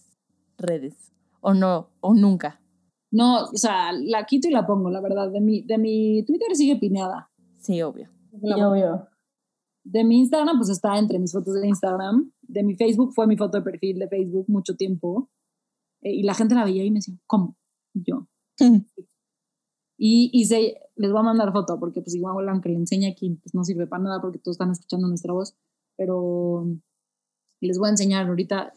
Speaker 2: redes? ¿O no? ¿O nunca?
Speaker 5: No, o sea, la quito y la pongo, la verdad. De mi, de mi Twitter sigue pineada.
Speaker 2: Sí, obvio.
Speaker 4: Y obvio.
Speaker 5: De mi Instagram, pues está entre mis fotos de Instagram. De mi Facebook fue mi foto de perfil de Facebook mucho tiempo. Eh, y la gente la veía y me decía, ¿cómo? Y yo. Y hice, les voy a mandar foto porque pues igual aunque le enseñe aquí, pues no sirve para nada porque todos están escuchando nuestra voz. Pero les voy a enseñar ahorita.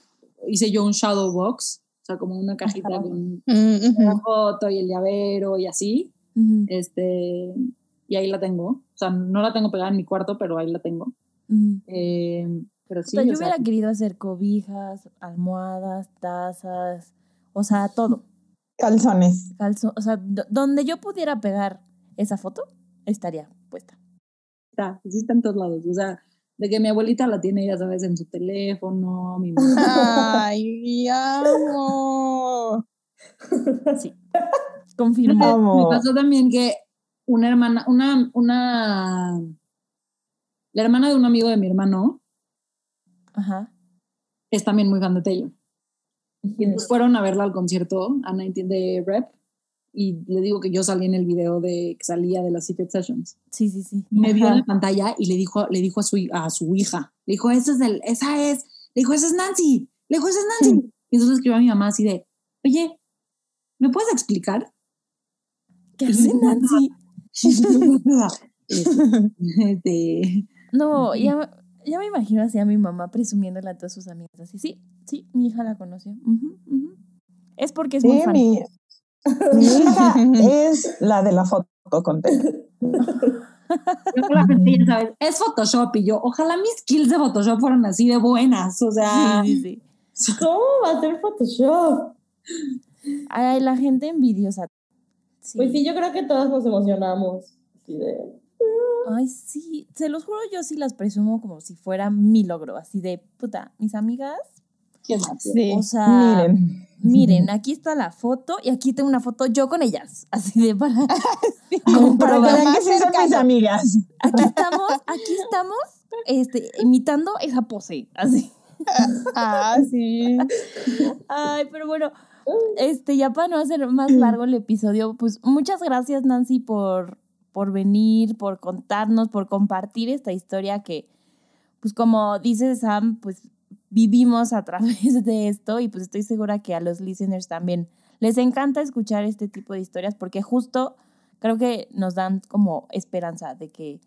Speaker 5: Hice yo un shadow box, o sea, como una cajita
Speaker 2: Ajá.
Speaker 5: con
Speaker 3: Mm,
Speaker 5: la
Speaker 3: ujú.
Speaker 5: foto y el llavero y así. Este, y ahí la tengo. O sea, no la tengo pegada en mi cuarto, pero ahí la tengo. Eh, pero
Speaker 2: O sea, yo
Speaker 5: o sea,
Speaker 2: hubiera querido hacer cobijas, almohadas, tazas, o sea, todo.
Speaker 1: Calzones.
Speaker 2: Calzo, o sea, do- donde yo pudiera pegar esa foto, estaría puesta.
Speaker 5: está, sí está en todos lados. O sea, de que mi abuelita la tiene, ya sabes, en su teléfono, mi
Speaker 3: Ay, amo.
Speaker 2: Sí. Confirmo.
Speaker 1: Amo.
Speaker 5: Me pasó también que una hermana, una, una, la hermana de un amigo de mi hermano
Speaker 2: Ajá.
Speaker 5: es también muy fan de Taylor. Y pues fueron a verla al concierto, a 19 de Rep, y le digo que yo salí en el video de que salía de las Secret Sessions.
Speaker 2: Sí, sí, sí.
Speaker 5: Me vio en la pantalla y le dijo, le dijo a su, a su hija, le dijo, esa es, el, esa es, le dijo, esa es Nancy, le dijo, esa es Nancy. Y entonces escribió a mi mamá así de, oye, ¿me puedes explicar?
Speaker 2: ¿Qué hace Nancy?
Speaker 5: Este,
Speaker 2: No, ya, ya me imagino así a mi mamá presumiéndola a todas sus amigas. Así, sí, sí, mi hija la conoció. Es porque es muy
Speaker 1: Sí,
Speaker 2: fan.
Speaker 1: mi, mi hija es la de la foto con
Speaker 5: es Photoshop y yo, ojalá mis skills de Photoshop fueran así de buenas, o sea,
Speaker 2: Sí, sí, sí.
Speaker 4: ¿Cómo va a ser Photoshop?
Speaker 2: Ay, la gente envidiosa. Sí.
Speaker 4: Pues sí, yo creo que todas nos emocionamos. Así de,
Speaker 2: Ay, sí, se los juro, yo sí las presumo como si fuera mi logro, así de puta, mis amigas.
Speaker 5: ¿qué más?
Speaker 3: Sí.
Speaker 2: O sea,
Speaker 1: Miren.
Speaker 2: Miren, aquí está la foto y aquí tengo una foto yo con ellas, así de para
Speaker 1: Para que
Speaker 2: comprobar.
Speaker 1: vean que sí son mis amigas.
Speaker 2: Aquí estamos, aquí estamos, este, imitando esa pose, así.
Speaker 3: Ah, sí.
Speaker 2: Ay, pero bueno, este, ya para no hacer más largo el episodio, pues muchas gracias, Nancy, por, por venir, por contarnos, por compartir esta historia que, pues como dice Sam, pues vivimos a través de esto y pues estoy segura que a los listeners también les encanta escuchar este tipo de historias porque justo creo que nos dan como esperanza de que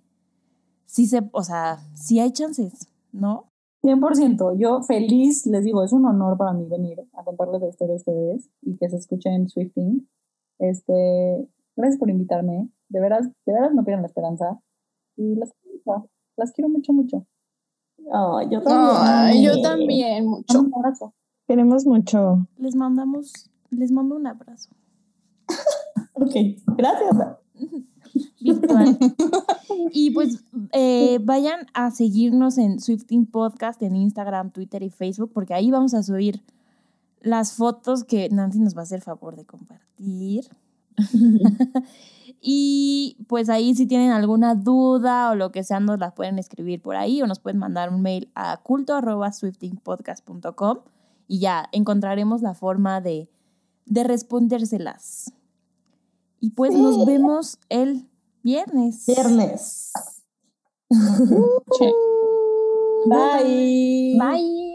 Speaker 2: sí se, o sea, sí hay chances, ¿no?
Speaker 5: 100%. Yo feliz, les digo, es un honor para mí venir a contarles la historia a ustedes y que se escuchen Swifting. Este, gracias por invitarme. De veras, de veras no pierdan la esperanza. Y las, las quiero mucho, mucho.
Speaker 4: Ay, yo también.
Speaker 3: Ay, yo también, mucho.
Speaker 5: Un abrazo.
Speaker 1: Queremos mucho.
Speaker 2: Les mandamos, les mando un abrazo.
Speaker 4: Ok, gracias.
Speaker 2: virtual. y pues eh, vayan a seguirnos en Swifting Podcast en Instagram, Twitter y Facebook, porque ahí vamos a subir las fotos que Nancy nos va a hacer favor de compartir. y pues ahí si tienen alguna duda o lo que sea, nos la pueden escribir por ahí o nos pueden mandar un mail a culto.swiftingpodcast.com y ya encontraremos la forma de, de respondérselas. Y pues nos vemos el viernes.
Speaker 4: Viernes. Bye.
Speaker 2: Bye.